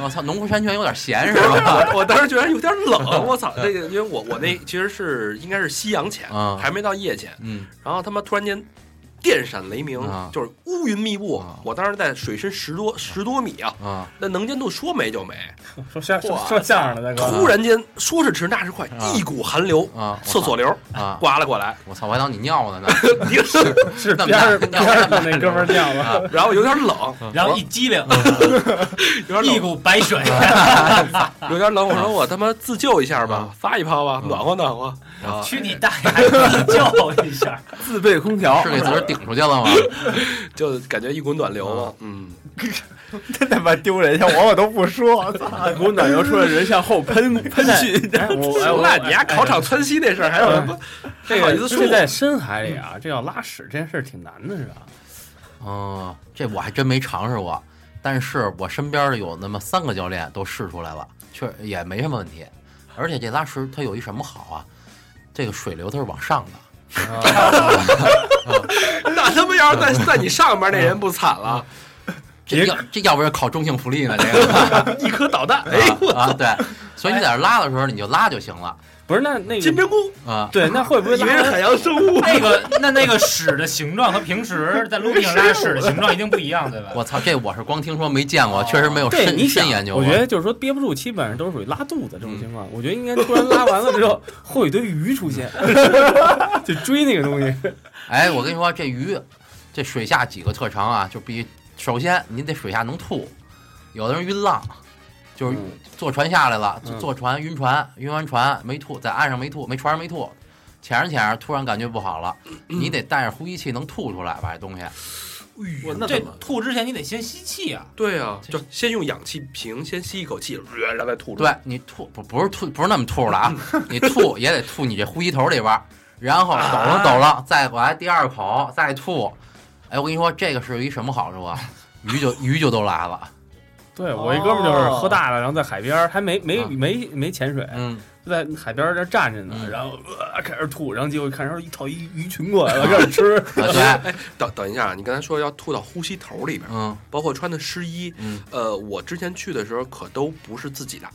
我操，农夫山泉有点咸是吧？我我当时觉得有点冷，我操，这个因为我我那其实是应该是夕阳潜，嗯还没到夜前，嗯然后他妈突然间电闪雷鸣啊，就是乌云密布啊，我当时在水深十多十多米啊，啊。那能见度说没就没，[LAUGHS] 说相说说相声的那个，突然间说是迟那是快啊，一股寒流，啊！厕所流啊！刮了过来，我操！我还当你尿了呢。[LAUGHS] 是，[LAUGHS] 是那边儿边那哥们儿尿了。啊。然后有点冷，然后一激灵，有点冷，一股白水。有点冷，我说我他妈自救一下吧，发一泡吧，暖和暖和，啊，去你大爷，还自救一下！自备空调。是给自个儿顶出去了吗？[LAUGHS] 就感觉一股暖流嘛，嗯，[LAUGHS] 真他妈丢人！像我我都不说，操！[LAUGHS] 一股暖流出来，人向后喷喷去。那你丫考场窜稀那事儿还有什么？这个意思说这在深海里啊，这要拉屎这件事儿挺难的，是吧？哦，这我还真没尝试过，但是我身边的有那么三个教练都试出来了，确也没什么问题。而且这拉屎它有一什么好啊？这个水流它是往上的，[LAUGHS] 那他妈要是在在你上边那人不惨了，这要这要不是考中性福利呢？这个 [LAUGHS] 一颗导弹，哎，对，所以你在这拉的时候你就拉就行了。不是那那个金针菇，啊，对，那会不会 [LAUGHS] 以为是海洋生物。[LAUGHS] 那个那那个屎的形状和平时在陆地上拉屎的形状一定不一样，对吧？我操，这我是光听说没见过，确实没有，深你想深研究过。我觉得就是说憋不住，基本上都是属于拉肚子这种情况。我觉得应该突然拉完了之后，会有一堆鱼出现，[LAUGHS] 就追那个东西。哎，我跟你说，这鱼，这水下几个特长啊，就比首先你得水下能吐，有的人晕浪，就是嗯坐船下来了，嗯坐船晕船，晕完船没吐，在岸上没吐，没船上没吐，潜着潜着突然感觉不好了，你得带着呼吸器能吐出来把这东西。我那怎么？吐之前你得先吸气啊。对啊，就先用氧气瓶先吸一口气，呃然后再吐出对。你吐不不是吐不是那么吐了啊，你吐也得吐你这呼吸头里边，然后抖了抖了，再过来第二口再吐。哎，我跟你说，这个是一什么好处啊？鱼就鱼就都来了。对我一哥们儿就是喝大了，然后在海边儿还没没啊没没潜水，嗯，就在海边儿这站着呢，嗯然后呃开始吐，然后结果看着一套一鱼群过来了，开始吃。[LAUGHS] 啊对，等等一下，你刚才说要吐到呼吸头里边，嗯包括穿的湿衣，嗯，呃，我之前去的时候可都不是自己的，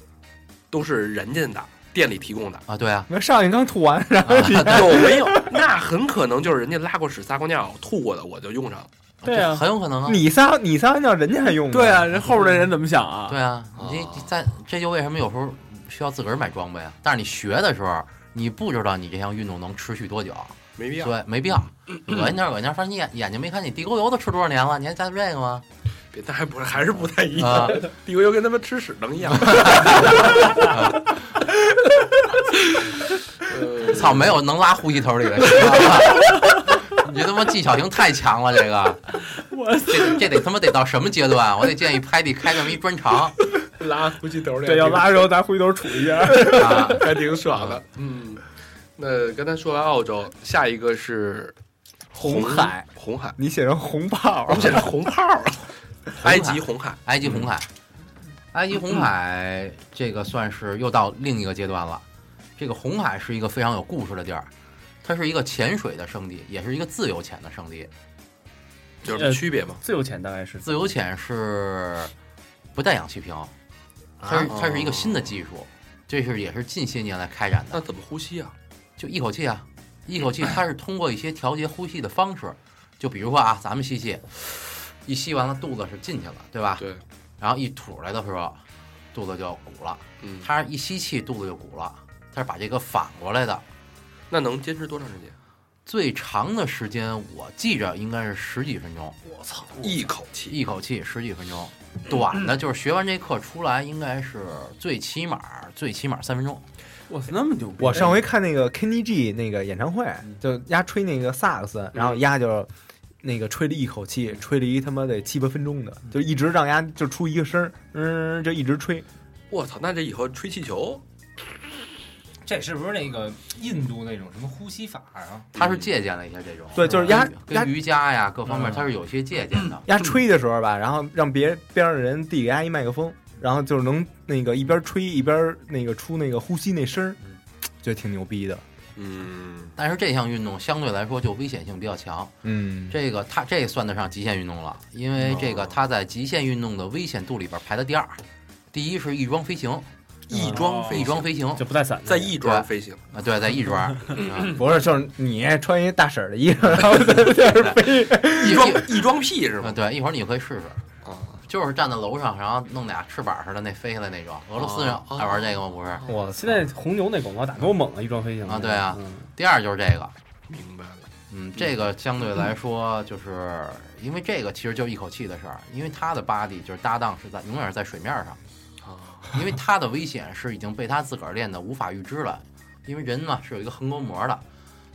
都是人家的，店里提供的。啊对啊，那上去刚吐完，然后啊有没有？那很可能就是人家拉过屎、撒过尿、吐过的，我就用上了。对啊很有可能啊。你撒你撒完尿，人家还用呢对啊，人后边的人怎么想啊？对啊，你这在这就为什么有时候需要自个儿买装备啊？但是你学的时候，你不知道你这项运动能持续多久，没必要。对，没必要。恶心点恶心点，反正你眼眼睛没看，你地沟油都吃多少年了，你还在乎这个吗？别，那还不是还是不太一样。啊，[LAUGHS] 地沟油跟他妈吃屎能一样？呃 [LAUGHS] 操，没有能拉呼吸头里的，这他妈技巧性太强了，这个，我这这得他妈得到什么阶段？我得建议拍地开这么一专场 [LAUGHS] 拉呼吸头里，对，要拉的时候咱回头杵一下。啊！[LAUGHS] 还挺爽的。嗯，那刚才说完澳洲，下一个是红海，红海，你写成红炮 [LAUGHS] 我，写成红炮儿，埃及红海。埃及红海，埃及红海这个算是又到另一个阶段了。这个红海是一个非常有故事的地儿，它是一个潜水的圣地，也是一个自由潜的圣地。有什么区别吗？自由潜大概是自由潜是不带氧气瓶，它是它是一个新的技术，这是也是近些年来开展的。那怎么呼吸啊？就一口气啊，一口气，它是通过一些调节呼吸的方式，就比如说啊，咱们吸气，一吸完了肚子是进去了，对吧？对，然后一吐出来的时候，肚子就鼓了。嗯，它一吸气，肚子就鼓了，它是把这个反过来的。那能坚持多长时间？最长的时间我记着应该是十几分钟，我操，一口气，一口气十几分钟。短的就是学完这课出来，应该是最起码最起码三分钟。我操，那么牛逼！我上回看那个 Kenny G 那个演唱会，就丫吹那个萨克斯，然后丫就那个吹了一口气，吹了一他妈得七八分钟的，就一直让丫就出一个声儿，嗯，就一直吹。我操，那这以后吹气球，这是不是那个印度那种什么呼吸法啊？他是借鉴了一些这种，对就是压压跟瑜伽呀各方面，他是有些借鉴的。压吹的时候吧，然后让别边上的人递给丫一麦克风，然后就是能那个一边吹一边那个出那个呼吸那声儿，觉得挺牛逼的。嗯，但是这项运动相对来说就危险性比较强，嗯，这个它这算得上极限运动了，因为这个哦。它在极限运动的危险度里边排在第二，第一是翼装飞行，翼装飞翼装飞行。就不带伞的，在翼装飞行，啊，对，在翼装，嗯。不是，就是你穿一大婶儿的衣服，然后在那儿飞。翼装翼装屁是啊，吗？对，一会儿你可以试试，啊，就是站在楼上，然后弄俩翅膀似的那飞下来那种，俄罗斯人哦。爱玩这个吗？不是，我现在红牛那广告打多猛啊！翼装飞行。啊对啊。嗯。第二就是这个，明白了。嗯，这个相对来说，就是因为这个其实就一口气的事儿，因为他的 body 就是搭档是在永远是在水面上，啊，[LAUGHS] 因为他的危险是已经被他自个儿练的无法预知了，因为人嘛是有一个横膈膜的，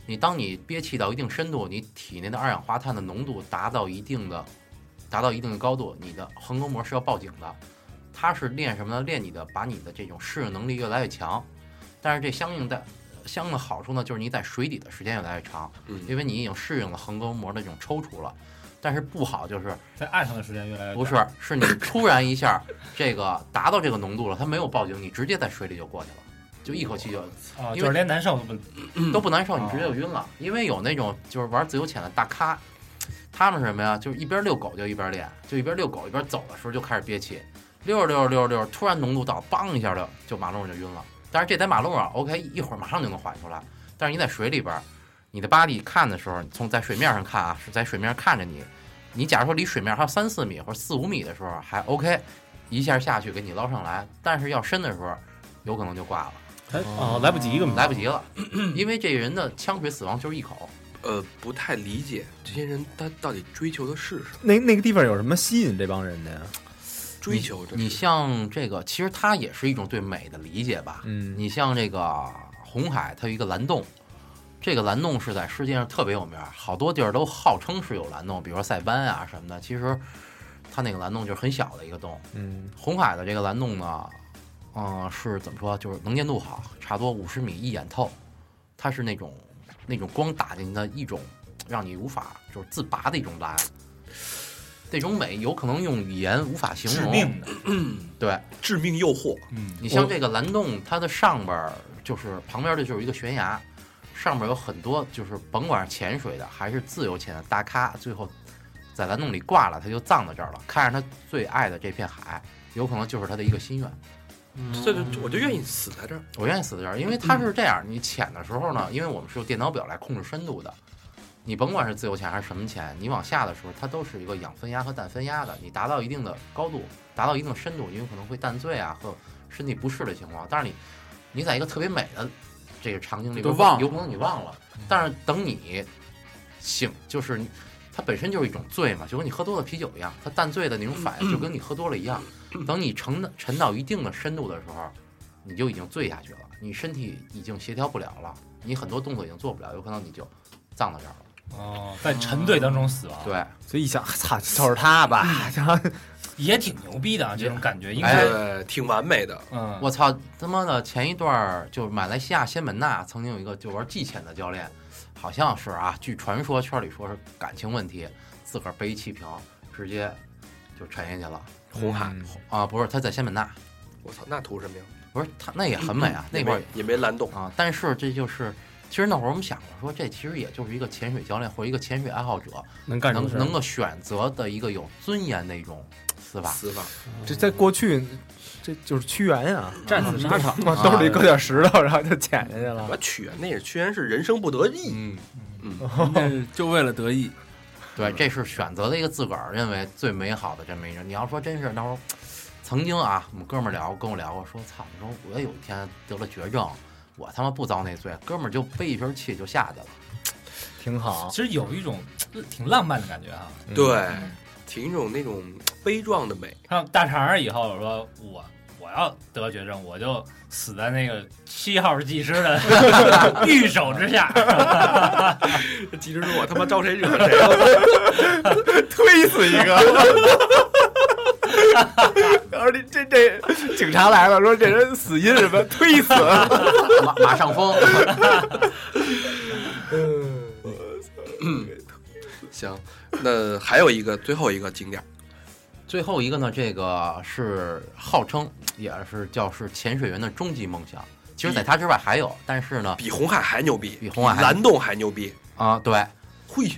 你当你憋气到一定深度，你体内的二氧化碳的浓度达到一定的达到一定的高度，你的横膈膜是要报警的。它是练什么呢？练你的把你的这种适应能力越来越强，但是这相应的相应的好处呢，就是你在水底的时间越来越长。因为你已经适应了横膈膜的这种抽搐了。但是不好就是在岸上的时间越来越不是是你突然一下这个达到这个浓度了，它没有报警，你直接在水里就过去了，就一口气就啊，因就是连难受都不都不难受，你直接就晕了。因为有那种就是玩自由潜的大咖，他们是什么呀？就是一边遛狗就一边练，就一边遛狗一边走的时候就开始憋气，溜着溜着溜着溜着，突然浓度到，梆一下就就马路上就晕了。但是这在马路上，OK，一会儿马上就能缓出来。但是你在水里边儿，你的巴蒂看的时候，从在水面上看啊，是在水面上看着你，你假如说离水面还有三四米或者四五米的时候还 OK，一下下去给你捞上来。但是要深的时候，有可能就挂了，哎哦，来不及，了来不及了，[CLEARS THROAT] 因为这人的呛水死亡就是一口。呃，不太理解这些人他到底追求的是什么？那那个地方有什么吸引这帮人的呀？追求的你像这个，其实它也是一种对美的理解吧。嗯，你像这个红海，它有一个蓝洞，这个蓝洞是在世界上特别有名儿，好多地儿都号称是有蓝洞，比如说塞班啊什么的。其实它那个蓝洞就是很小的一个洞。嗯红海的这个蓝洞呢，嗯、是怎么说？就是能见度好，差不多五十米一眼透，它是那种那种光打进去的一种让你无法就是自拔的一种蓝。这种美有可能用语言无法形容。致命的，对，致命诱惑，嗯，你像这个蓝洞，它的上边儿就是旁边的就是一个悬崖，上面有很多就是甭管是潜水的还是自由潜的大咖，最后在蓝洞里挂了，他就葬在这儿了。看着他最爱的这片海，有可能就是他的一个心愿。这就我就愿意死在这儿。我愿意死在这儿，因为它是这样，你潜的时候呢，因为我们是用电脑表来控制深度的，你甭管是自由潜还是什么潜，你往下的时候，它都是一个氧分压和氮分压的，你达到一定的高度，达到一定的深度，你有可能会淡醉啊和身体不适的情况。但是你你在一个特别美的这个场景里边，都忘了有可能你忘了，但是等你醒，就是你它本身就是一种醉嘛，就跟你喝多了啤酒一样，它淡醉的那种反应就跟你喝多了一样。[CLEARS THROAT] 等你沉沉到一定的深度的时候，你就已经醉下去了，你身体已经协调不了了，你很多动作已经做不了，有可能你就葬到这儿了。哦，在沉醉当中死亡，，对，所以一想，操，就是他吧，[LAUGHS] 然后也挺牛逼的啊，这种感觉应哎该，对，挺完美的。嗯，我操他妈的！前一段儿就是马来西亚仙本那曾经有一个就玩技潜的教练，好像是啊，据传说圈里说是感情问题，自个儿背一气瓶直接就沉下去了红海，嗯啊！不是他在仙本那，我操，那图什么呀？不是他那也很美啊，那块儿也没蓝洞。啊，但是这就是。其实那会儿我们想过，说这其实也就是一个潜水教练或者一个潜水爱好者能干？能能够选择的一个有尊严的一种死法。司法，这在过去，这就是屈原呀，战死沙场，往兜里搁点石头，然后就潜下去了我。屈原那是屈原是人生不得意。嗯，嗯，[LAUGHS] 就为了得意，对，这是选择了一个自个儿认为最美好的这么一个。你要说真是那会儿，曾经啊，我们哥们儿聊跟我聊过，说操，你说我有一天得了绝症，我他妈不遭那罪，哥们儿就背一瓶气就下去了。挺好。其实有一种呃挺浪漫的感觉哈。对，挺一种那种悲壮的美。像大肠儿以后说我我要得绝症，我就死在那个七号技师的 [LAUGHS] 御手之下。[LAUGHS] 技师说：“我他妈招谁惹谁了 [LAUGHS] 推死一个。然后这这这警察来了，说这人死因什么？推死。马马上风，行，[LAUGHS] 那还有一个最后一个景点儿，最后一个呢，这个是号称也是叫是潜水员的终极梦想。其实，在它之外还有，但是呢，比红海还牛逼，比红海蓝洞还牛逼。啊，对，嘿，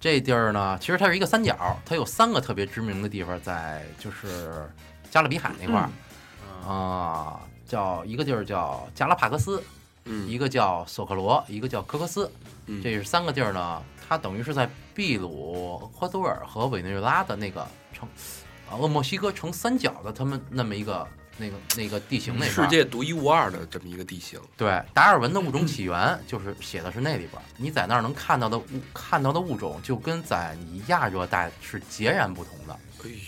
这地儿呢，其实它是一个三角，它有三个特别知名的地方在，就是加勒比海那块儿，啊、叫一个地儿叫加拉帕克斯，嗯，一个叫索克罗，一个叫科克斯，嗯。这是三个地儿呢，它等于是在秘鲁、厄瓜多尔和委内瑞拉的那个呈，呃，墨西哥成三角的他们那么一个那个那个地形那边世。界独一无二的这么一个地形。对，达尔文的物种起源就是写的是那里边，你在那儿能看到的物看到的物种，就跟在你亚热带是截然不同的。哎呦，哎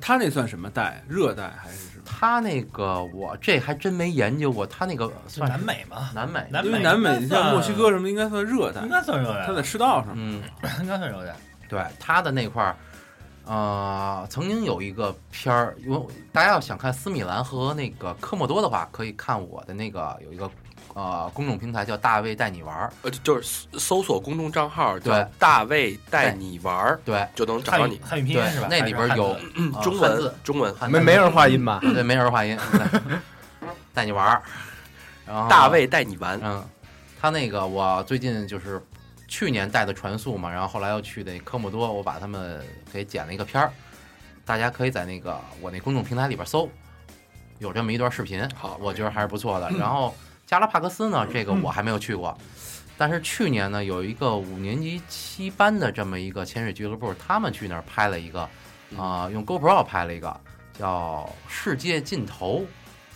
他那算什么带？热带还是什么？他那个我这还真没研究过，他那个算南美吗，南美，南因为南美像墨西哥什么应该算热带应，该算热带，它在赤道上。嗯，[LAUGHS] 应该算热带。对，他的那块儿，呃，曾经有一个片儿，因为大家要想看斯米兰和那个科莫多的话，可以看我的那个有一个呃公众平台叫大卫带你玩儿，呃，就是搜搜索公众账号叫对“大卫带你玩儿对”，就能找到你。汉语汉语拼音是吧？那里边有中文字，中文，没没人话音吧？对，没人话音，[LAUGHS] 对。带你玩儿，然后。大卫带你玩。嗯，他那个我最近就是去年带的传速嘛，然后后来又去的科莫多，我把他们给剪了一个片儿，大家可以在那个我那公众平台里边搜，有这么一段视频，好。我觉得还是不错的。[LAUGHS] 然后加拉帕克斯呢，这个我还没有去过，但是去年呢，有一个五年级七班的这么一个潜水俱乐部，他们去那儿拍了一个，啊、用 GoPro 拍了一个叫《世界尽头》。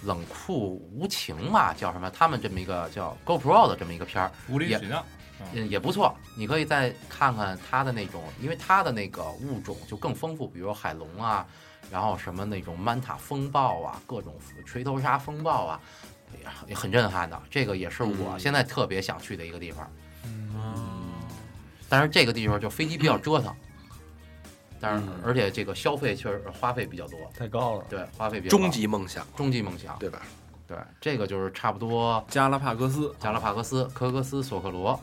冷酷无情嘛，叫什么？他们这么一个叫 GoPro 的这么一个片儿，也无理取闹。嗯，也不错。你可以再看看它的那种，因为它的那个物种就更丰富，比如海龙啊，然后什么那种曼塔风暴啊，各种锤头鲨风暴啊，也很震撼的。这个也是我嗯现在特别想去的一个地方。嗯但是这个地方就飞机比较折腾，但是嗯而且这个消费确实花费比较多，太高了。对，花费比较高终极梦想，终极梦想，对吧？对，这个就是差不多加拉帕戈斯，加拉帕戈斯、科格斯、索克罗，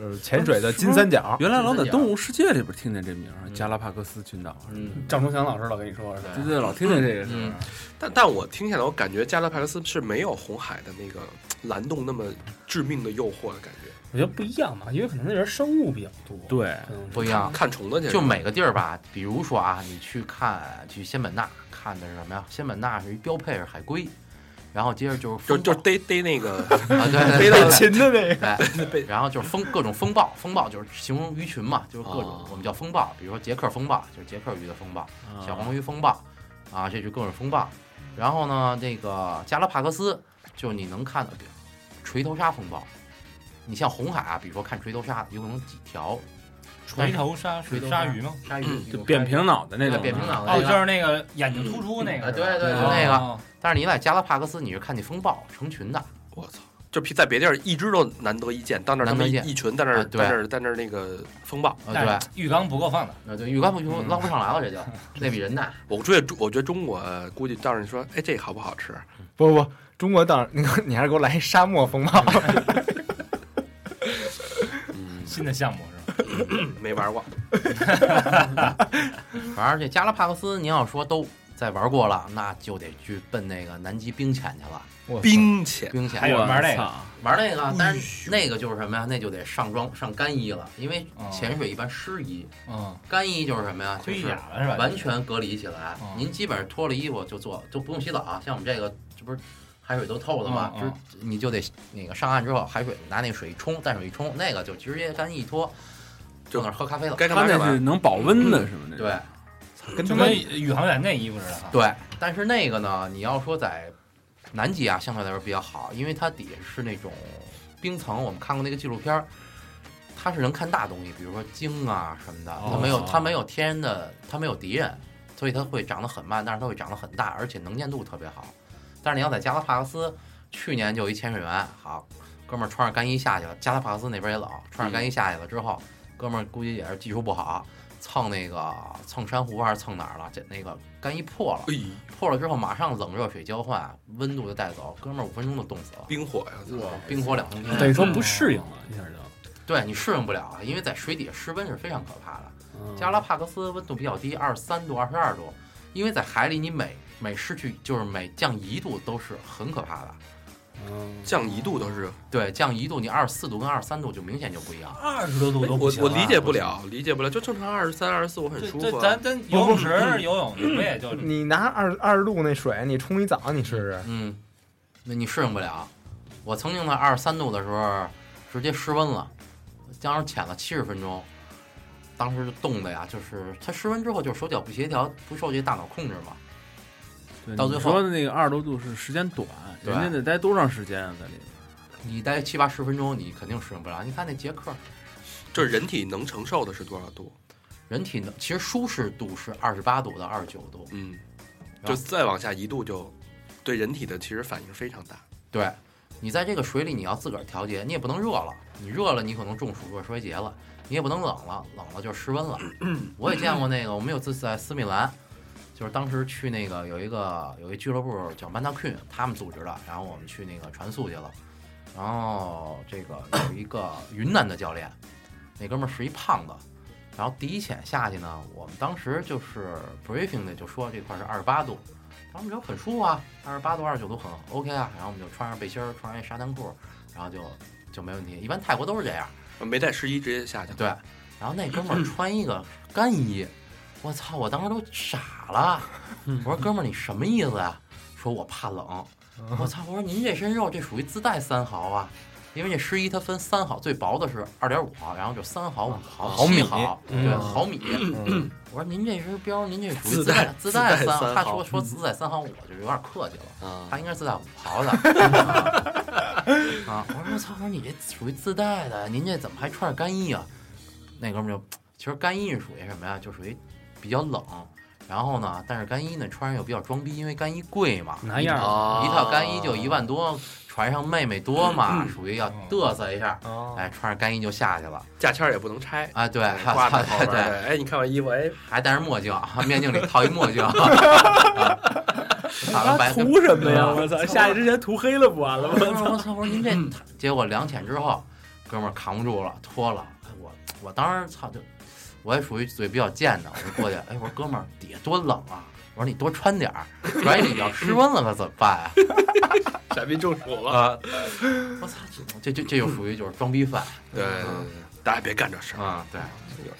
呃，潜水的金三角，原来老在《动物世界》里边听见这名儿，嗯加拉帕戈斯群岛。嗯，张忠祥老师老跟你说是吧？对对，老听见这个是嗯？但但我听下来，我感觉加拉帕戈斯是没有红海的那个蓝洞那么致命的诱惑的感觉。我觉得不一样嘛，因为可能那边生物比较多。对，嗯，不一样。看虫子去，就每个地儿吧，比如说啊，你去看去仙本那看的是什么呀？仙本那是一标配是海龟，然后接着就是就就逮逮那个啊，逮到对对，擒的那个，哎，然后就是风各种风暴，风暴就是形容鱼群嘛，就是各种、哦我们叫风暴，比如说捷克风暴就是捷克鱼的风暴，啊小黄鱼风暴啊，这是各种风暴。然后呢，这个加拉帕克斯就你能看到锤头鲨风暴，你像红海啊，比如说看锤头鲨，有可能几条锤头鲨是锤头鲨鱼吗？鲨鱼嗯就扁平脑的那种，扁平脑的哦，就是那个眼睛突出那个。对对对哦那个哦但是你在加拉帕戈斯，你是看见风暴成群的，我操！就在别地儿一只都难得一见，到那儿他们一群在那儿在那儿在那儿那个风暴。啊，对，浴缸不够放的。那就浴缸不就嗯捞不上来了，这就那比人大。我觉得我觉得中国估计到时候你说，哎，这好不好吃？不不不，中国到你看你还是给我来一沙漠风暴，嗯，[LAUGHS] 新的项目？[CLEARS THROAT] 没玩过。[LAUGHS] 反正这加拉帕克斯，您要说都在玩过了，那就得去奔那个南极冰潜去了。冰潜，冰潜还有人玩那个操玩那个，但哎是那个就是什么呀？那就得上装上干衣了，因为哦潜水一般湿衣，嗯，干衣就是什么呀？就盔是甲了是吧？完全隔离起来哦。您基本上脱了衣服就做，就不用洗澡啊。像我们这个，这不是海水都透了吗？嗯就是你就得那个上岸之后，海水拿那水一冲，淡水一冲，那个就直接干衣一脱，就就那儿喝咖啡了。该干嘛干嘛他那是。能保温的，是吗？那对就跟他们跟宇航员那衣服似的哈。对，但是那个呢，你要说在南极啊，相对来说比较好，因为它底下是那种冰层。我们看过那个纪录片儿，它是能看大东西，比如说鲸啊什么的，它没有哦它没有天然的，它没有敌人，所以它会长得很慢，但是它会长得很大，而且能见度特别好。但是你要在加拉帕克斯，去年就有一潜水员，好哥们儿穿着干衣下去了，加拉帕戈斯那边也冷，穿着干衣下去了之后，哥们儿估计也是技术不好，蹭那个蹭珊瑚还是蹭哪儿了，这那个干衣破了。哎，破了之后马上冷热水交换，温度就带走，哥们儿五分钟就冻死了，冰火呀！操冰火两重天。等于说不适应了，一下就。对你适应不了啊，因为在水底下失温是非常可怕的。嗯加拉帕戈斯温度比较低，二十三度、二十二度，因为在海里你每每失去就是每降一度都是很可怕的。嗯降一度都是，对，降一度你二十四度跟二十三度就明显就不一样。二十多度都不行啊我我理解不了，理解不了，就正常二十三、二十四，我很这舒服啊。这咱咱游泳池游泳去，不也就你拿二二十度那水，你冲一澡，你试试。嗯，那你适应不了。我曾经在二十三度的时候直接失温了，当时潜了七十分钟，当时就冻的呀，就是它失温之后就手脚不协调，不受这大脑控制嘛。对到最后你说的那个二十多度是时间短，人家得待多长时间啊？在里边？你待七八十分钟，你肯定适应不了。你看那杰克，就是人体能承受的是多少度？人体能，其实舒适度是二十八度到二十九度。嗯，就再往下一度就对人体的其实反应非常大。对，你在这个水里你要自个儿调节，你也不能热了，你热了你可能中暑热衰竭了，你也不能冷了，冷了就失温了。[CLEARS THROAT] 我也见过那个，我们有次在斯米兰，就是当时去那个有一个有一俱乐部叫 Manta Queen，他们组织的，然后我们去那个传速去了，然后这个有一个云南的教练，那哥们儿是一胖子。然后第一潜下去呢，我们当时就是 briefing 的就说这块是二十八度，然后我们就很舒服啊，二十八度、二十九度很 OK 啊，然后我们就穿上背心儿，穿上一沙滩裤，然后就就没问题。一般泰国都是这样，没带湿衣直接下去。对。然后那哥们儿穿一个干衣，我操！我当时都傻了，我说哥们儿你什么意思呀？说我怕冷。我操！我说您这身肉这属于自带三毫啊，因为这湿衣它分三毫，最薄的是二点五毫，然后就三毫、五毫、毫米七毫，嗯对，毫米。嗯我说您这身膘，您这属于自带带自带三他说说自带三毫我，就有点客气了。啊他应该是自带五毫的 [LAUGHS] 啊！我说我操！我说你这属于自带的，您这怎么还穿着干衣啊？那哥们儿就，其实干衣是属于什么呀？就属于比较冷，然后呢，但是干衣呢穿上又比较装逼，因为干衣贵嘛，拿样一套干衣就一万多，船上妹妹多嘛，属于要嘚瑟一下，哦哎，穿上干衣就下去了价签也不能拆，啊！对，挂在后对边。对，对，哎，你看我衣服，哎，还戴着墨镜，面镜里套一墨镜。[LAUGHS] [LAUGHS] 他白涂什么呀？我操！下去之前涂黑了不完了吗？我操！我说您这，结果两天之后，哥们儿扛不住了，脱了。哎我我当时操就，我也属于嘴比较贱的，我就过去，哎，我说哥们儿底下多冷啊！我说你多穿点儿，万一你要失温了可怎么办啊？[LAUGHS] 傻逼中暑了。啊！我操！这这这就属于就是装逼犯对，大家别干这事儿。啊！对，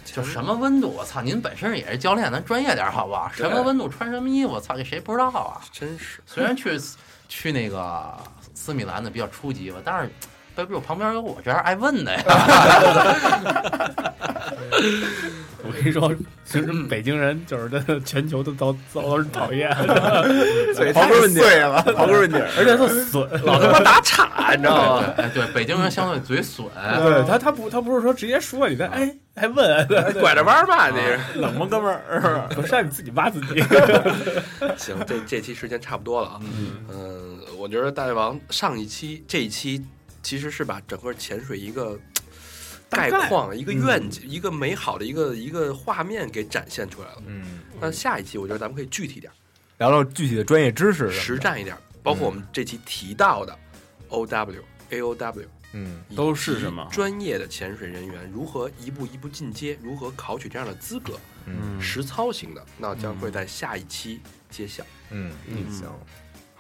就就什么温度，我操！您本身也是教练，咱专业点儿好不好？什么温度穿什么衣服，我操！这谁不知道啊？真是虽然去 [LAUGHS] 去那个斯米兰的比较初级吧，但是背不住旁边有我这样爱问的呀。[LAUGHS] 我跟你说，其实北京人就是真的全球都遭遭人讨厌，[LAUGHS] 嘴刨根问底碎了，刨根问底。而且他 [LAUGHS] 损，老他妈打岔，你知道吗？对，哎，对，北京人相对嘴损，对他他不他不是说直接说你，他哎还问，拐着弯儿吧，你。冷吗，哥们儿？不是让你自己挖自己。行，这这期时间差不多了啊。嗯，我觉得大胃王上一期、这一期其实是把整个潜水一个概况、一个愿景、一个美好的一个一个画面给展现出来了。嗯，那下一期我觉得咱们可以具体点儿、聊聊具体的专业知识实战一点儿，包括我们这期提到的 O W、A O W。嗯都是什么专业的潜水人员如何一步一步进阶，如何考取这样的资格，嗯实操型的，那将会在下一期揭晓。嗯嗯，行。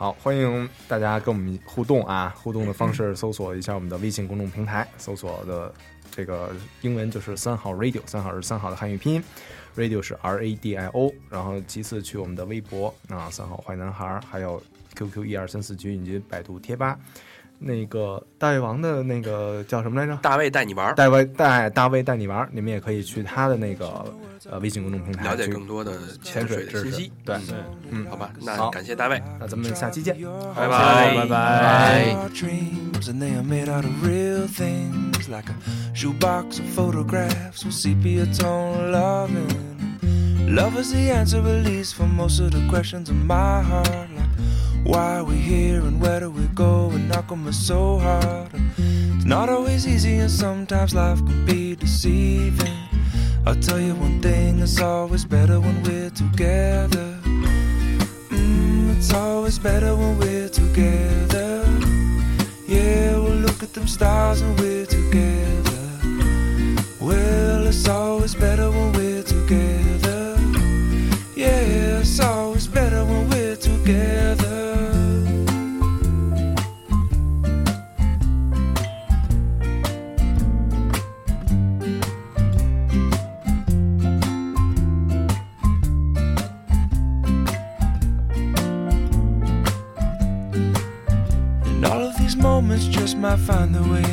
好，欢迎大家跟我们互动啊！互动的方式搜索一下我们的微信公众平台，搜索的这个英文就是三号 radio，三号是三号的汉语拼音，radio 是 R A D I O，然后其次去我们的微博啊，三号坏男孩，还有 QQ 一二三四群以及百度贴吧。那个大胃王的那个叫什么来着？大卫带你玩儿，大卫带大卫带你玩儿，你们也可以去他的那个呃微信公众平台了解更多的潜潜水知识信息。。对，嗯，好吧，那感谢大卫，那咱们下期见。拜拜，拜拜。Our dreams and they are made out of real things like a shoebox of photographs with sepia tone loving. Love is the answer, at least, for most of the questions in my heart. Why are we here and where do we go? And knock on us so hard. It's not always easy, and sometimes life can be deceiving. I'll tell you one thing, it's always better when we're together. Mm, it's always better when we're together. Yeah, we'll look at them stars and we're together. Well, it's always better when we're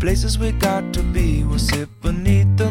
places we got to be. We'll sit beneath the